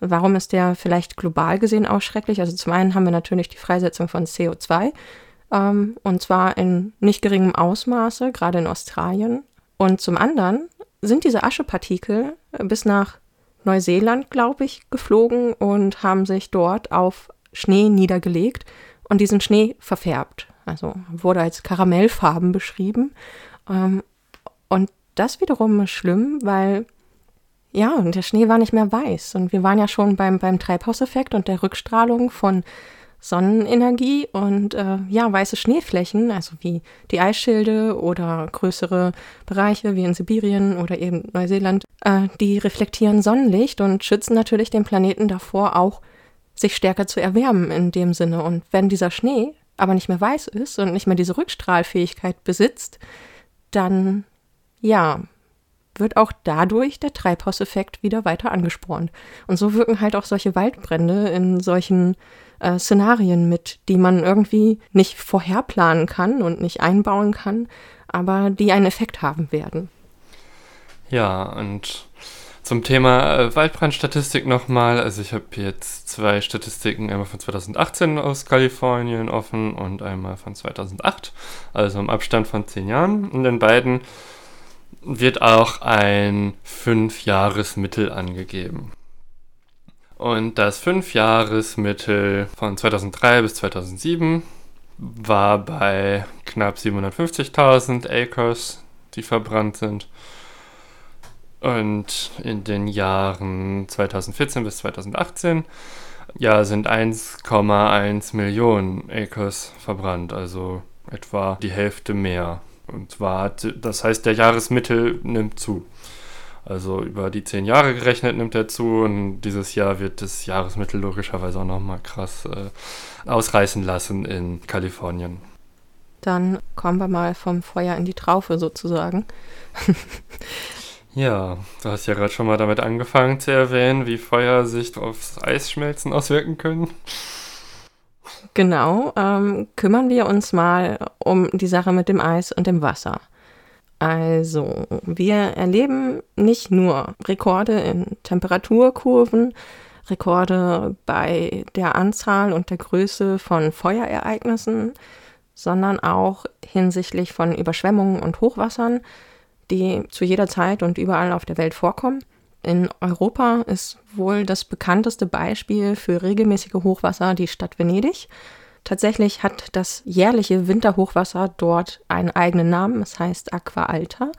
Warum ist der vielleicht global gesehen auch schrecklich? Also zum einen haben wir natürlich die Freisetzung von CO2 ähm, und zwar in nicht geringem Ausmaße, gerade in Australien. Und zum anderen sind diese Aschepartikel bis nach Neuseeland, glaube ich, geflogen und haben sich dort auf Schnee niedergelegt und diesen Schnee verfärbt. Also wurde als Karamellfarben beschrieben. Ähm, und das wiederum ist schlimm, weil ja, der Schnee war nicht mehr weiß. Und wir waren ja schon beim, beim Treibhauseffekt und der Rückstrahlung von Sonnenenergie und äh, ja, weiße Schneeflächen, also wie die Eisschilde oder größere Bereiche wie in Sibirien oder eben Neuseeland, äh, die reflektieren Sonnenlicht und schützen natürlich den Planeten davor auch, sich stärker zu erwärmen in dem Sinne. Und wenn dieser Schnee aber nicht mehr weiß ist und nicht mehr diese Rückstrahlfähigkeit besitzt, dann ja, wird auch dadurch der Treibhauseffekt wieder weiter angespornt. Und so wirken halt auch solche Waldbrände in solchen äh, Szenarien mit, die man irgendwie nicht vorherplanen kann und nicht einbauen kann, aber die einen Effekt haben werden. Ja, und zum Thema äh, Waldbrandstatistik nochmal. Also ich habe jetzt zwei Statistiken, einmal von 2018 aus Kalifornien offen und einmal von 2008, also im Abstand von zehn Jahren. In den beiden wird auch ein Fünfjahresmittel angegeben. Und das Fünfjahresmittel von 2003 bis 2007 war bei knapp 750.000 Acres, die verbrannt sind. Und in den Jahren 2014 bis 2018 ja, sind 1,1 Millionen Acres verbrannt, also etwa die Hälfte mehr. Und zwar, das heißt, der Jahresmittel nimmt zu. Also über die zehn Jahre gerechnet nimmt er zu und dieses Jahr wird das Jahresmittel logischerweise auch nochmal krass äh, ausreißen lassen in Kalifornien. Dann kommen wir mal vom Feuer in die Traufe sozusagen. ja, du hast ja gerade schon mal damit angefangen zu erwähnen, wie Feuer sich aufs Eisschmelzen auswirken können. Genau, ähm, kümmern wir uns mal um die Sache mit dem Eis und dem Wasser. Also, wir erleben nicht nur Rekorde in Temperaturkurven, Rekorde bei der Anzahl und der Größe von Feuerereignissen, sondern auch hinsichtlich von Überschwemmungen und Hochwassern, die zu jeder Zeit und überall auf der Welt vorkommen. In Europa ist wohl das bekannteste Beispiel für regelmäßige Hochwasser die Stadt Venedig. Tatsächlich hat das jährliche Winterhochwasser dort einen eigenen Namen, es heißt Aqua Alta.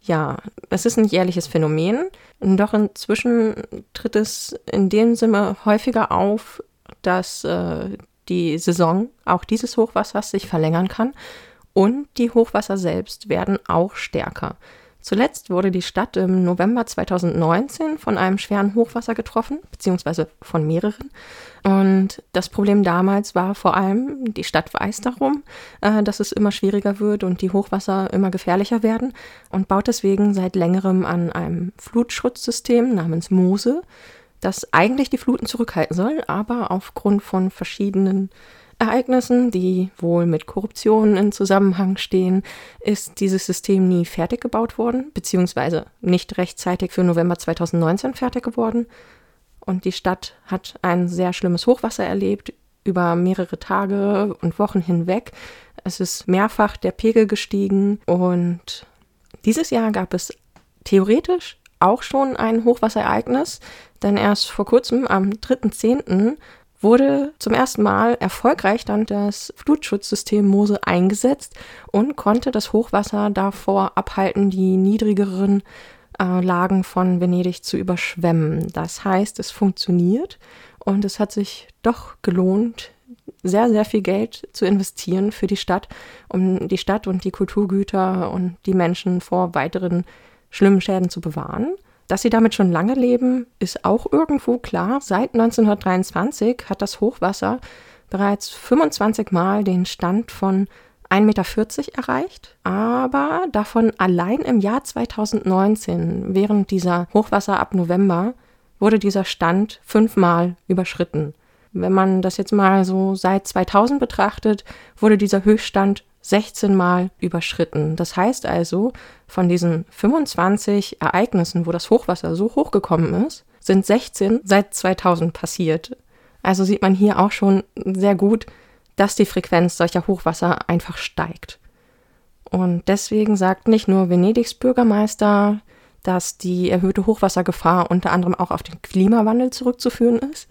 Ja, es ist ein jährliches Phänomen, doch inzwischen tritt es in dem Sinne häufiger auf, dass äh, die Saison auch dieses Hochwassers sich verlängern kann und die Hochwasser selbst werden auch stärker. Zuletzt wurde die Stadt im November 2019 von einem schweren Hochwasser getroffen, beziehungsweise von mehreren. Und das Problem damals war vor allem, die Stadt weiß darum, äh, dass es immer schwieriger wird und die Hochwasser immer gefährlicher werden und baut deswegen seit längerem an einem Flutschutzsystem namens Mose, das eigentlich die Fluten zurückhalten soll, aber aufgrund von verschiedenen Ereignissen, die wohl mit Korruption in Zusammenhang stehen, ist dieses System nie fertig gebaut worden, beziehungsweise nicht rechtzeitig für November 2019 fertig geworden. Und die Stadt hat ein sehr schlimmes Hochwasser erlebt über mehrere Tage und Wochen hinweg. Es ist mehrfach der Pegel gestiegen und dieses Jahr gab es theoretisch auch schon ein Hochwasserereignis, denn erst vor kurzem am 3.10 wurde zum ersten Mal erfolgreich dann das Flutschutzsystem Mose eingesetzt und konnte das Hochwasser davor abhalten, die niedrigeren äh, Lagen von Venedig zu überschwemmen. Das heißt, es funktioniert und es hat sich doch gelohnt, sehr, sehr viel Geld zu investieren für die Stadt, um die Stadt und die Kulturgüter und die Menschen vor weiteren schlimmen Schäden zu bewahren. Dass sie damit schon lange leben, ist auch irgendwo klar. Seit 1923 hat das Hochwasser bereits 25 Mal den Stand von 1,40 Meter erreicht, aber davon allein im Jahr 2019, während dieser Hochwasser ab November, wurde dieser Stand fünfmal überschritten. Wenn man das jetzt mal so seit 2000 betrachtet, wurde dieser Höchststand 16 Mal überschritten. Das heißt also, von diesen 25 Ereignissen, wo das Hochwasser so hochgekommen ist, sind 16 seit 2000 passiert. Also sieht man hier auch schon sehr gut, dass die Frequenz solcher Hochwasser einfach steigt. Und deswegen sagt nicht nur Venedigs Bürgermeister, dass die erhöhte Hochwassergefahr unter anderem auch auf den Klimawandel zurückzuführen ist,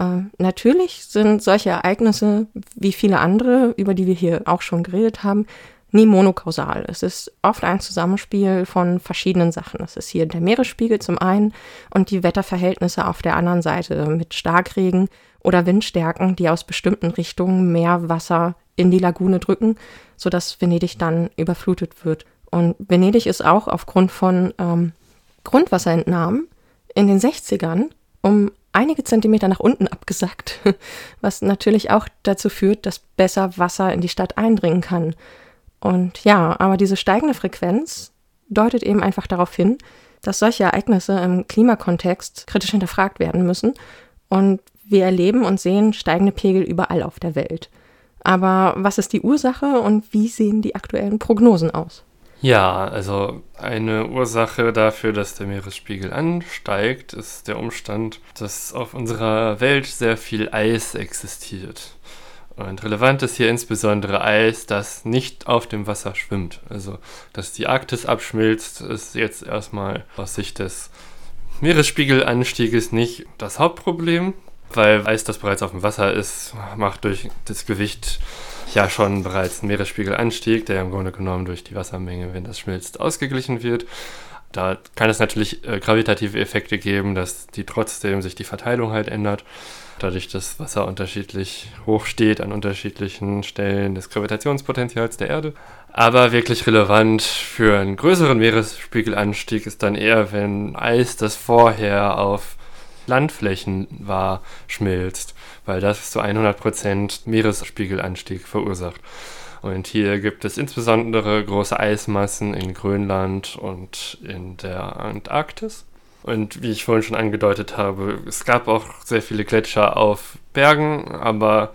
äh, natürlich sind solche Ereignisse wie viele andere, über die wir hier auch schon geredet haben, nie monokausal. Es ist oft ein Zusammenspiel von verschiedenen Sachen. Es ist hier der Meeresspiegel zum einen und die Wetterverhältnisse auf der anderen Seite mit Starkregen oder Windstärken, die aus bestimmten Richtungen mehr Wasser in die Lagune drücken, sodass Venedig dann überflutet wird. Und Venedig ist auch aufgrund von ähm, Grundwasserentnahmen in den 60ern um einige Zentimeter nach unten abgesackt, *laughs* was natürlich auch dazu führt, dass besser Wasser in die Stadt eindringen kann. Und ja, aber diese steigende Frequenz deutet eben einfach darauf hin, dass solche Ereignisse im Klimakontext kritisch hinterfragt werden müssen. Und wir erleben und sehen steigende Pegel überall auf der Welt. Aber was ist die Ursache und wie sehen die aktuellen Prognosen aus? Ja, also eine Ursache dafür, dass der Meeresspiegel ansteigt, ist der Umstand, dass auf unserer Welt sehr viel Eis existiert. Und relevant ist hier insbesondere Eis, das nicht auf dem Wasser schwimmt. Also, dass die Arktis abschmilzt, ist jetzt erstmal aus Sicht des Meeresspiegelanstieges nicht das Hauptproblem, weil Eis, das bereits auf dem Wasser ist, macht durch das Gewicht ja schon bereits ein Meeresspiegelanstieg, der im Grunde genommen durch die Wassermenge, wenn das schmilzt, ausgeglichen wird. Da kann es natürlich äh, gravitative Effekte geben, dass die trotzdem sich die Verteilung halt ändert. Dadurch, dass Wasser unterschiedlich hoch steht an unterschiedlichen Stellen des Gravitationspotenzials der Erde. Aber wirklich relevant für einen größeren Meeresspiegelanstieg ist dann eher, wenn Eis, das vorher auf Landflächen war, schmilzt weil das zu 100% Meeresspiegelanstieg verursacht. Und hier gibt es insbesondere große Eismassen in Grönland und in der Antarktis. Und wie ich vorhin schon angedeutet habe, es gab auch sehr viele Gletscher auf Bergen, aber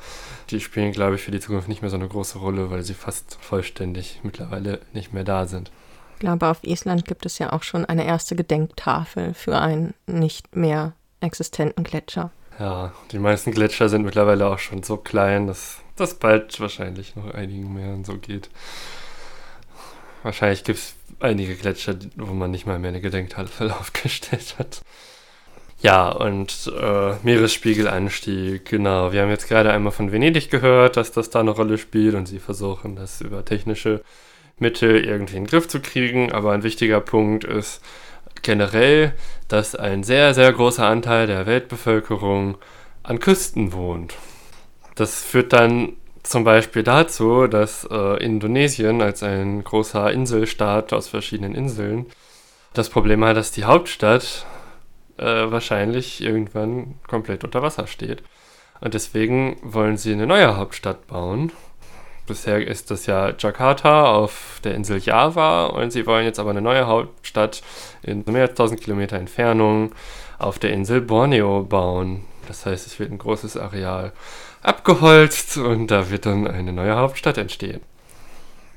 die spielen, glaube ich, für die Zukunft nicht mehr so eine große Rolle, weil sie fast vollständig mittlerweile nicht mehr da sind. Ich glaube, auf Island gibt es ja auch schon eine erste Gedenktafel für einen nicht mehr existenten Gletscher. Ja, die meisten Gletscher sind mittlerweile auch schon so klein, dass das bald wahrscheinlich noch einigen mehr so geht. Wahrscheinlich gibt es einige Gletscher, wo man nicht mal mehr eine Gedenktafel *laughs* aufgestellt hat. Ja, und äh, Meeresspiegelanstieg, genau. Wir haben jetzt gerade einmal von Venedig gehört, dass das da eine Rolle spielt und sie versuchen, das über technische Mittel irgendwie in den Griff zu kriegen. Aber ein wichtiger Punkt ist, generell, dass ein sehr, sehr großer Anteil der Weltbevölkerung an Küsten wohnt. Das führt dann zum Beispiel dazu, dass äh, Indonesien als ein großer Inselstaat aus verschiedenen Inseln das Problem hat, dass die Hauptstadt äh, wahrscheinlich irgendwann komplett unter Wasser steht. Und deswegen wollen sie eine neue Hauptstadt bauen. Bisher ist das ja Jakarta auf der Insel Java und sie wollen jetzt aber eine neue Hauptstadt in mehr als 1000 Kilometer Entfernung auf der Insel Borneo bauen. Das heißt, es wird ein großes Areal abgeholzt und da wird dann eine neue Hauptstadt entstehen.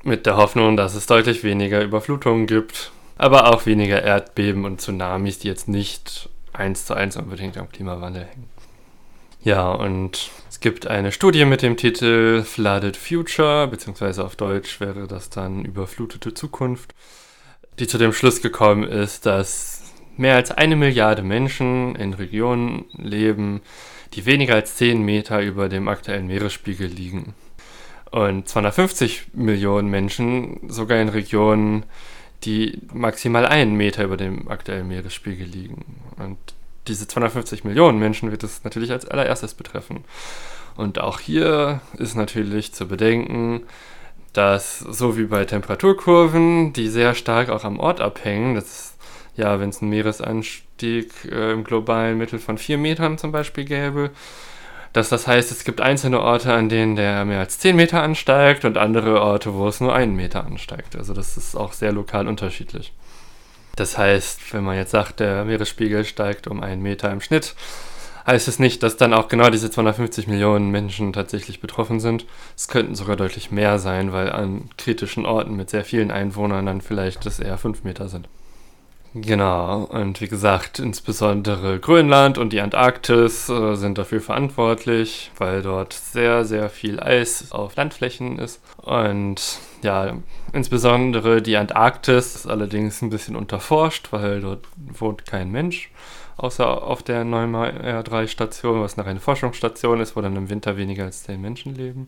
Mit der Hoffnung, dass es deutlich weniger Überflutungen gibt, aber auch weniger Erdbeben und Tsunamis, die jetzt nicht eins zu eins unbedingt am Klimawandel hängen. Ja, und es gibt eine Studie mit dem Titel Flooded Future, beziehungsweise auf Deutsch wäre das dann Überflutete Zukunft, die zu dem Schluss gekommen ist, dass mehr als eine Milliarde Menschen in Regionen leben, die weniger als 10 Meter über dem aktuellen Meeresspiegel liegen. Und 250 Millionen Menschen sogar in Regionen, die maximal einen Meter über dem aktuellen Meeresspiegel liegen. Und diese 250 Millionen Menschen wird es natürlich als allererstes betreffen. Und auch hier ist natürlich zu bedenken, dass so wie bei Temperaturkurven, die sehr stark auch am Ort abhängen, das ja, wenn es einen Meeresanstieg äh, im globalen Mittel von vier Metern zum Beispiel gäbe, dass das heißt, es gibt einzelne Orte, an denen der mehr als 10 Meter ansteigt und andere Orte, wo es nur einen Meter ansteigt. Also das ist auch sehr lokal unterschiedlich. Das heißt, wenn man jetzt sagt, der Meeresspiegel steigt um einen Meter im Schnitt, heißt es nicht, dass dann auch genau diese 250 Millionen Menschen tatsächlich betroffen sind. Es könnten sogar deutlich mehr sein, weil an kritischen Orten mit sehr vielen Einwohnern dann vielleicht das eher 5 Meter sind. Genau, und wie gesagt, insbesondere Grönland und die Antarktis äh, sind dafür verantwortlich, weil dort sehr, sehr viel Eis auf Landflächen ist. Und ja, insbesondere die Antarktis ist allerdings ein bisschen unterforscht, weil dort wohnt kein Mensch, außer auf der Neumar R3-Station, was nach einer Forschungsstation ist, wo dann im Winter weniger als 10 Menschen leben.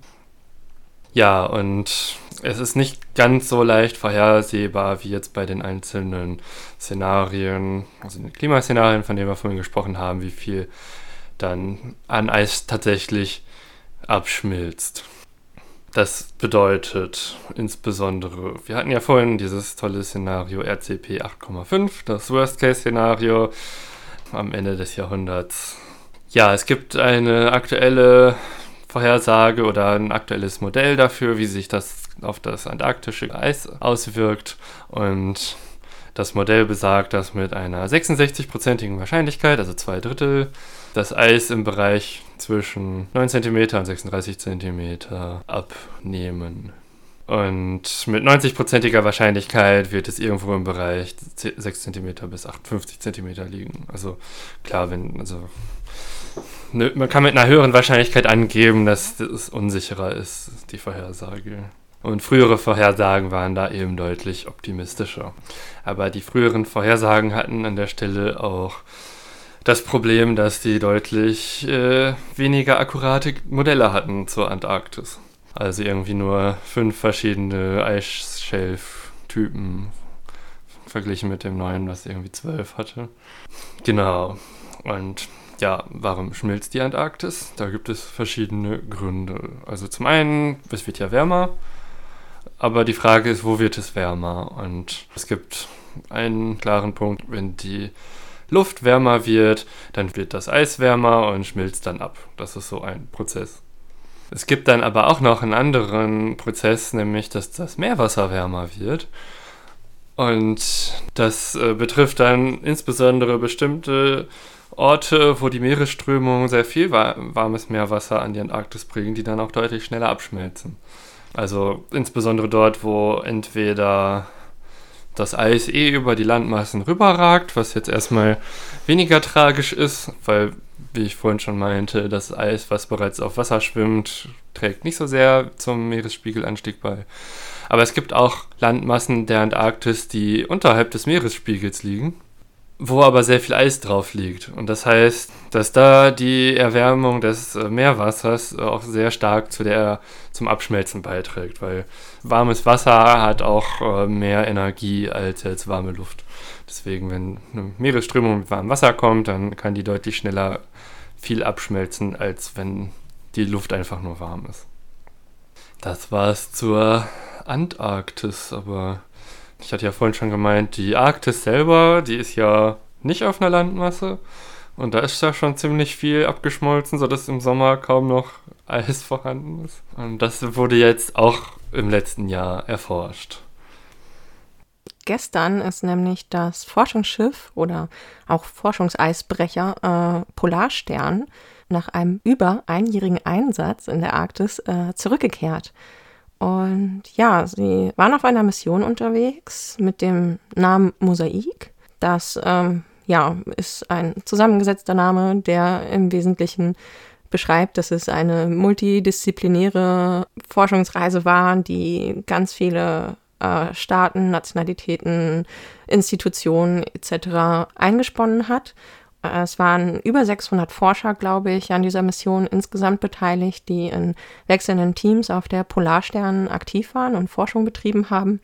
Ja, und es ist nicht ganz so leicht vorhersehbar wie jetzt bei den einzelnen Szenarien, also den Klimaszenarien, von denen wir vorhin gesprochen haben, wie viel dann an Eis tatsächlich abschmilzt. Das bedeutet insbesondere, wir hatten ja vorhin dieses tolle Szenario RCP 8,5, das Worst-Case-Szenario am Ende des Jahrhunderts. Ja, es gibt eine aktuelle Vorhersage oder ein aktuelles Modell dafür, wie sich das auf das antarktische Eis auswirkt. Und das Modell besagt, dass mit einer 66-prozentigen Wahrscheinlichkeit, also zwei Drittel, das Eis im Bereich zwischen 9 cm und 36 cm abnehmen. Und mit 90-prozentiger Wahrscheinlichkeit wird es irgendwo im Bereich 6 cm bis 58 cm liegen. Also klar, wenn, also ne, man kann mit einer höheren Wahrscheinlichkeit angeben, dass es unsicherer ist, die Vorhersage. Und frühere Vorhersagen waren da eben deutlich optimistischer. Aber die früheren Vorhersagen hatten an der Stelle auch das Problem, dass die deutlich äh, weniger akkurate Modelle hatten zur Antarktis. Also irgendwie nur fünf verschiedene Eisshelf-Typen verglichen mit dem neuen, was irgendwie zwölf hatte. Genau. Und ja, warum schmilzt die Antarktis? Da gibt es verschiedene Gründe. Also zum einen, es wird ja wärmer, aber die Frage ist, wo wird es wärmer? Und es gibt einen klaren Punkt, wenn die Luft wärmer wird, dann wird das Eis wärmer und schmilzt dann ab. Das ist so ein Prozess. Es gibt dann aber auch noch einen anderen Prozess, nämlich dass das Meerwasser wärmer wird. Und das äh, betrifft dann insbesondere bestimmte Orte, wo die Meeresströmungen sehr viel warmes Meerwasser an die Antarktis bringen, die dann auch deutlich schneller abschmelzen. Also insbesondere dort, wo entweder das Eis eh über die Landmassen rüberragt, was jetzt erstmal weniger tragisch ist, weil, wie ich vorhin schon meinte, das Eis, was bereits auf Wasser schwimmt, trägt nicht so sehr zum Meeresspiegelanstieg bei. Aber es gibt auch Landmassen der Antarktis, die unterhalb des Meeresspiegels liegen wo aber sehr viel Eis drauf liegt. Und das heißt, dass da die Erwärmung des äh, Meerwassers auch sehr stark zu der, zum Abschmelzen beiträgt, weil warmes Wasser hat auch äh, mehr Energie als jetzt warme Luft. Deswegen, wenn eine Meeresströmung mit warmem Wasser kommt, dann kann die deutlich schneller viel abschmelzen, als wenn die Luft einfach nur warm ist. Das war es zur Antarktis, aber ich hatte ja vorhin schon gemeint, die Arktis selber, die ist ja nicht auf einer Landmasse. Und da ist ja schon ziemlich viel abgeschmolzen, sodass im Sommer kaum noch Eis *laughs* vorhanden ist. Und das wurde jetzt auch im letzten Jahr erforscht. Gestern ist nämlich das Forschungsschiff oder auch Forschungseisbrecher äh, Polarstern nach einem über einjährigen Einsatz in der Arktis äh, zurückgekehrt. Und ja, sie waren auf einer Mission unterwegs mit dem Namen Mosaik. Das ähm, ja, ist ein zusammengesetzter Name, der im Wesentlichen beschreibt, dass es eine multidisziplinäre Forschungsreise war, die ganz viele äh, Staaten, Nationalitäten, Institutionen etc. eingesponnen hat. Äh, es waren über 600 Forscher, glaube ich, an dieser Mission insgesamt beteiligt, die in wechselnden Teams auf der Polarstern aktiv waren und Forschung betrieben haben.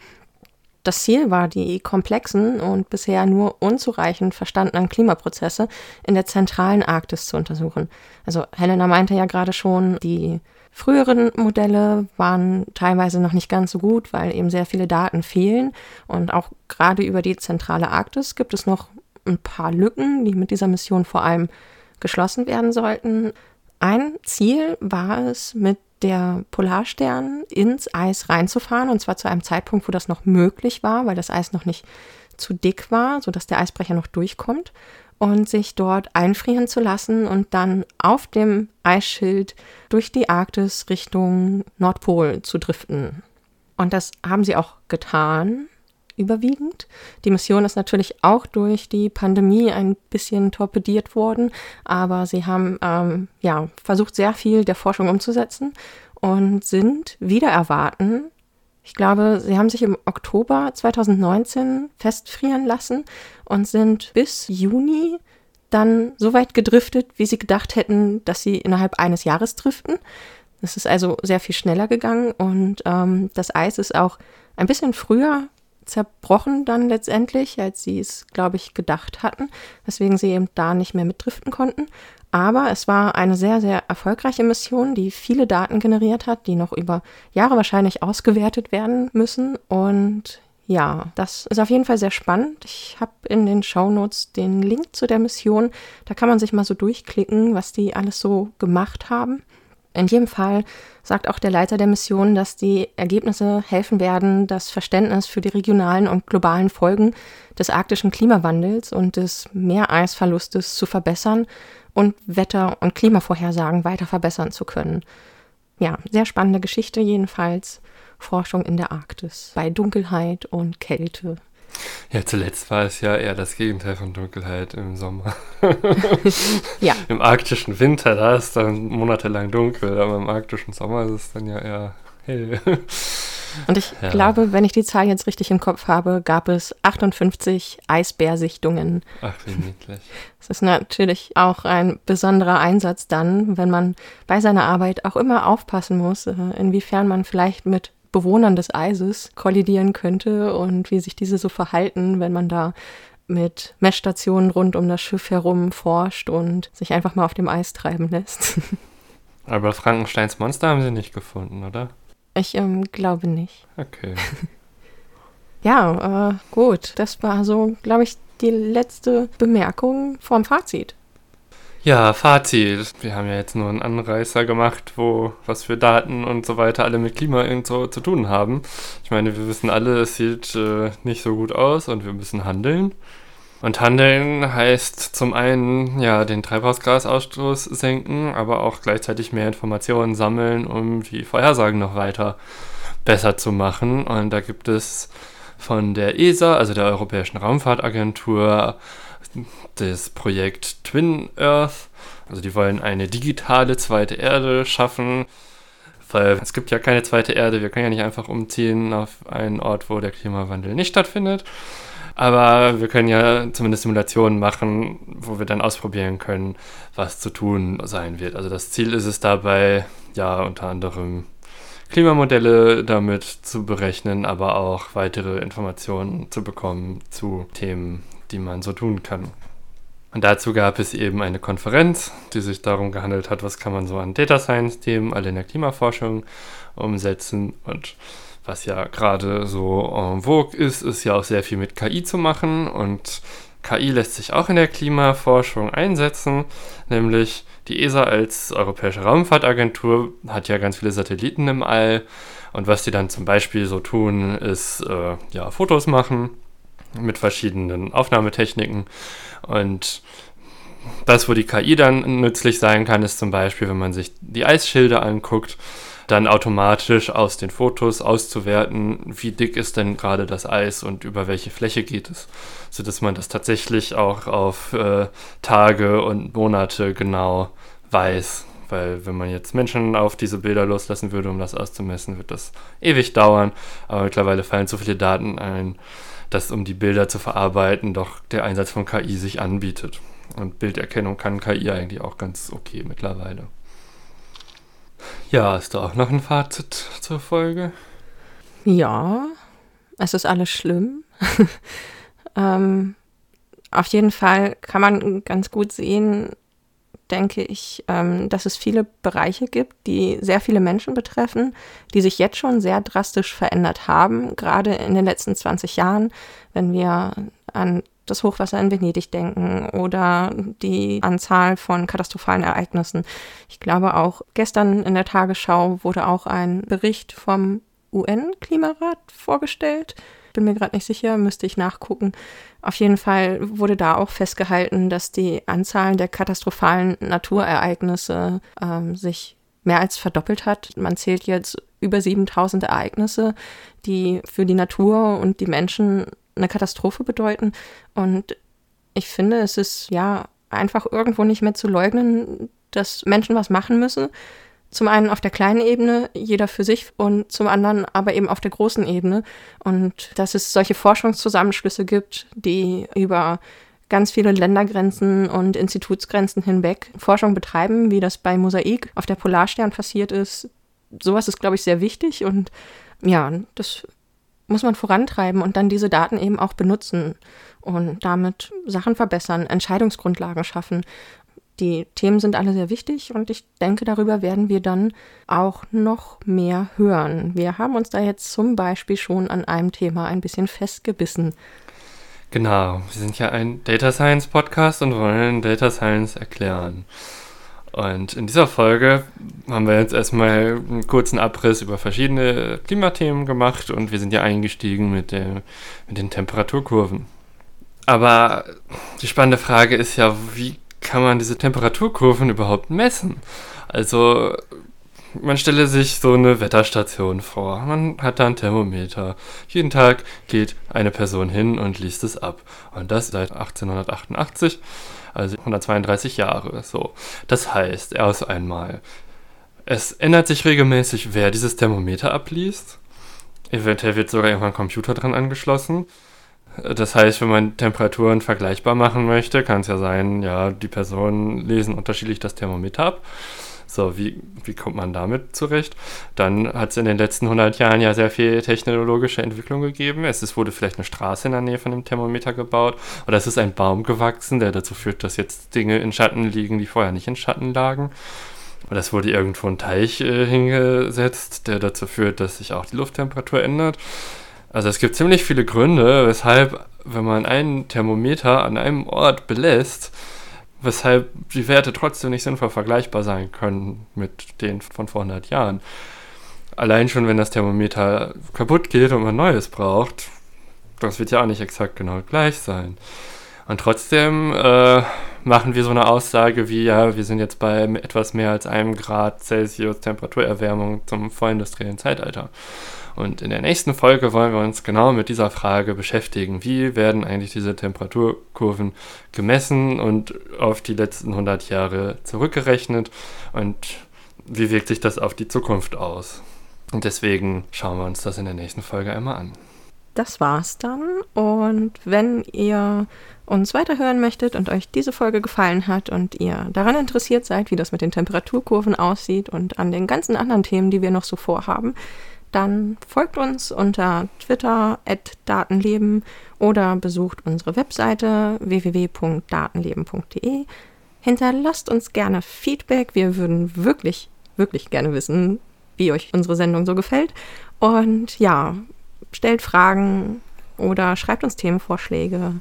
Das Ziel war, die komplexen und bisher nur unzureichend verstandenen Klimaprozesse in der zentralen Arktis zu untersuchen. Also Helena meinte ja gerade schon, die früheren Modelle waren teilweise noch nicht ganz so gut, weil eben sehr viele Daten fehlen. Und auch gerade über die zentrale Arktis gibt es noch ein paar Lücken, die mit dieser Mission vor allem geschlossen werden sollten. Ein Ziel war es, mit der Polarstern ins Eis reinzufahren, und zwar zu einem Zeitpunkt, wo das noch möglich war, weil das Eis noch nicht zu dick war, sodass der Eisbrecher noch durchkommt, und sich dort einfrieren zu lassen und dann auf dem Eisschild durch die Arktis Richtung Nordpol zu driften. Und das haben sie auch getan überwiegend. Die Mission ist natürlich auch durch die Pandemie ein bisschen torpediert worden, aber sie haben ähm, ja, versucht, sehr viel der Forschung umzusetzen und sind wieder erwarten. Ich glaube, sie haben sich im Oktober 2019 festfrieren lassen und sind bis Juni dann so weit gedriftet, wie sie gedacht hätten, dass sie innerhalb eines Jahres driften. Es ist also sehr viel schneller gegangen und ähm, das Eis ist auch ein bisschen früher zerbrochen dann letztendlich, als sie es, glaube ich, gedacht hatten, weswegen sie eben da nicht mehr mitdriften konnten. Aber es war eine sehr, sehr erfolgreiche Mission, die viele Daten generiert hat, die noch über Jahre wahrscheinlich ausgewertet werden müssen. Und ja, das ist auf jeden Fall sehr spannend. Ich habe in den Shownotes den Link zu der Mission. Da kann man sich mal so durchklicken, was die alles so gemacht haben. In jedem Fall sagt auch der Leiter der Mission, dass die Ergebnisse helfen werden, das Verständnis für die regionalen und globalen Folgen des arktischen Klimawandels und des Meereisverlustes zu verbessern und Wetter- und Klimavorhersagen weiter verbessern zu können. Ja, sehr spannende Geschichte jedenfalls. Forschung in der Arktis bei Dunkelheit und Kälte. Ja, zuletzt war es ja eher das Gegenteil von Dunkelheit im Sommer. *laughs* ja. Im arktischen Winter, da ist dann monatelang dunkel, aber im arktischen Sommer ist es dann ja eher hell. Und ich ja. glaube, wenn ich die Zahl jetzt richtig im Kopf habe, gab es 58 Eisbärsichtungen. Ach, wie niedlich. *laughs* Das ist natürlich auch ein besonderer Einsatz dann, wenn man bei seiner Arbeit auch immer aufpassen muss, äh, inwiefern man vielleicht mit Bewohnern des Eises kollidieren könnte und wie sich diese so verhalten, wenn man da mit Messstationen rund um das Schiff herum forscht und sich einfach mal auf dem Eis treiben lässt. *laughs* Aber Frankensteins Monster haben sie nicht gefunden, oder? Ich ähm, glaube nicht. Okay. *laughs* ja, äh, gut. Das war so, glaube ich, die letzte Bemerkung vom Fazit. Ja, Fazit. Wir haben ja jetzt nur einen Anreißer gemacht, wo was für Daten und so weiter alle mit Klima so zu tun haben. Ich meine, wir wissen alle, es sieht äh, nicht so gut aus und wir müssen handeln. Und handeln heißt zum einen ja den Treibhausgasausstoß senken, aber auch gleichzeitig mehr Informationen sammeln, um die Vorhersagen noch weiter besser zu machen. Und da gibt es von der ESA, also der Europäischen Raumfahrtagentur, das Projekt Twin Earth. Also die wollen eine digitale zweite Erde schaffen, weil es gibt ja keine zweite Erde. Wir können ja nicht einfach umziehen auf einen Ort, wo der Klimawandel nicht stattfindet. Aber wir können ja zumindest Simulationen machen, wo wir dann ausprobieren können, was zu tun sein wird. Also das Ziel ist es dabei, ja, unter anderem Klimamodelle damit zu berechnen, aber auch weitere Informationen zu bekommen zu Themen, die man so tun kann. Und dazu gab es eben eine Konferenz, die sich darum gehandelt hat, was kann man so an Data Science-Themen alle in der Klimaforschung umsetzen. Und was ja gerade so en vogue ist, ist ja auch sehr viel mit KI zu machen. Und KI lässt sich auch in der Klimaforschung einsetzen, nämlich die ESA als Europäische Raumfahrtagentur hat ja ganz viele Satelliten im All. Und was die dann zum Beispiel so tun, ist äh, ja Fotos machen mit verschiedenen Aufnahmetechniken. Und das, wo die KI dann nützlich sein kann, ist zum Beispiel, wenn man sich die Eisschilde anguckt, dann automatisch aus den Fotos auszuwerten, wie dick ist denn gerade das Eis und über welche Fläche geht es, sodass man das tatsächlich auch auf äh, Tage und Monate genau weiß. Weil wenn man jetzt Menschen auf diese Bilder loslassen würde, um das auszumessen, wird das ewig dauern. Aber mittlerweile fallen so viele Daten ein, dass um die Bilder zu verarbeiten, doch der Einsatz von KI sich anbietet. Und Bilderkennung kann KI eigentlich auch ganz okay mittlerweile. Ja, ist da auch noch ein Fazit zur Folge? Ja, es ist alles schlimm. *laughs* ähm, auf jeden Fall kann man ganz gut sehen, denke ich, ähm, dass es viele Bereiche gibt, die sehr viele Menschen betreffen, die sich jetzt schon sehr drastisch verändert haben, gerade in den letzten 20 Jahren, wenn wir an das Hochwasser in Venedig denken oder die Anzahl von katastrophalen Ereignissen. Ich glaube auch gestern in der Tagesschau wurde auch ein Bericht vom UN-Klimarat vorgestellt, bin mir gerade nicht sicher, müsste ich nachgucken. Auf jeden Fall wurde da auch festgehalten, dass die Anzahl der katastrophalen Naturereignisse ähm, sich mehr als verdoppelt hat. Man zählt jetzt über 7000 Ereignisse, die für die Natur und die Menschen eine Katastrophe bedeuten. Und ich finde, es ist ja einfach irgendwo nicht mehr zu leugnen, dass Menschen was machen müssen. Zum einen auf der kleinen Ebene, jeder für sich, und zum anderen aber eben auf der großen Ebene. Und dass es solche Forschungszusammenschlüsse gibt, die über ganz viele Ländergrenzen und Institutsgrenzen hinweg Forschung betreiben, wie das bei Mosaik auf der Polarstern passiert ist. Sowas ist, glaube ich, sehr wichtig und ja, das muss man vorantreiben und dann diese Daten eben auch benutzen und damit Sachen verbessern, Entscheidungsgrundlagen schaffen die Themen sind alle sehr wichtig und ich denke, darüber werden wir dann auch noch mehr hören. Wir haben uns da jetzt zum Beispiel schon an einem Thema ein bisschen festgebissen. Genau, wir sind ja ein Data Science Podcast und wollen Data Science erklären. Und in dieser Folge haben wir jetzt erstmal einen kurzen Abriss über verschiedene Klimathemen gemacht und wir sind ja eingestiegen mit, der, mit den Temperaturkurven. Aber die spannende Frage ist ja, wie kann man diese Temperaturkurven überhaupt messen? Also, man stelle sich so eine Wetterstation vor. Man hat da ein Thermometer. Jeden Tag geht eine Person hin und liest es ab. Und das seit 1888, also 132 Jahre. So. Das heißt, erst einmal, es ändert sich regelmäßig, wer dieses Thermometer abliest. Eventuell wird sogar irgendwann ein Computer dran angeschlossen. Das heißt, wenn man Temperaturen vergleichbar machen möchte, kann es ja sein, ja, die Personen lesen unterschiedlich das Thermometer ab. So, wie, wie kommt man damit zurecht? Dann hat es in den letzten 100 Jahren ja sehr viel technologische Entwicklung gegeben. Es ist, wurde vielleicht eine Straße in der Nähe von dem Thermometer gebaut oder es ist ein Baum gewachsen, der dazu führt, dass jetzt Dinge in Schatten liegen, die vorher nicht in Schatten lagen. Oder es wurde irgendwo ein Teich äh, hingesetzt, der dazu führt, dass sich auch die Lufttemperatur ändert. Also es gibt ziemlich viele Gründe, weshalb, wenn man einen Thermometer an einem Ort belässt, weshalb die Werte trotzdem nicht sinnvoll vergleichbar sein können mit denen von vor 100 Jahren. Allein schon, wenn das Thermometer kaputt geht und man neues braucht, das wird ja auch nicht exakt genau gleich sein. Und trotzdem äh, machen wir so eine Aussage wie, ja, wir sind jetzt bei etwas mehr als einem Grad Celsius Temperaturerwärmung zum vorindustriellen Zeitalter. Und in der nächsten Folge wollen wir uns genau mit dieser Frage beschäftigen. Wie werden eigentlich diese Temperaturkurven gemessen und auf die letzten 100 Jahre zurückgerechnet und wie wirkt sich das auf die Zukunft aus? Und deswegen schauen wir uns das in der nächsten Folge einmal an. Das war's dann. Und wenn ihr uns weiterhören möchtet und euch diese Folge gefallen hat und ihr daran interessiert seid, wie das mit den Temperaturkurven aussieht und an den ganzen anderen Themen, die wir noch so vorhaben, dann folgt uns unter Twitter Datenleben oder besucht unsere Webseite www.datenleben.de. Hinterlasst uns gerne Feedback. Wir würden wirklich, wirklich gerne wissen, wie euch unsere Sendung so gefällt. Und ja, stellt Fragen oder schreibt uns Themenvorschläge.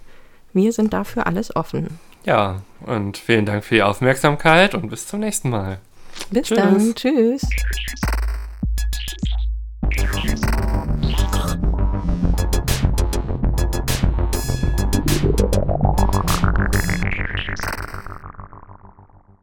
Wir sind dafür alles offen. Ja, und vielen Dank für die Aufmerksamkeit und bis zum nächsten Mal. Bis Tschüss. dann. Tschüss. Yes.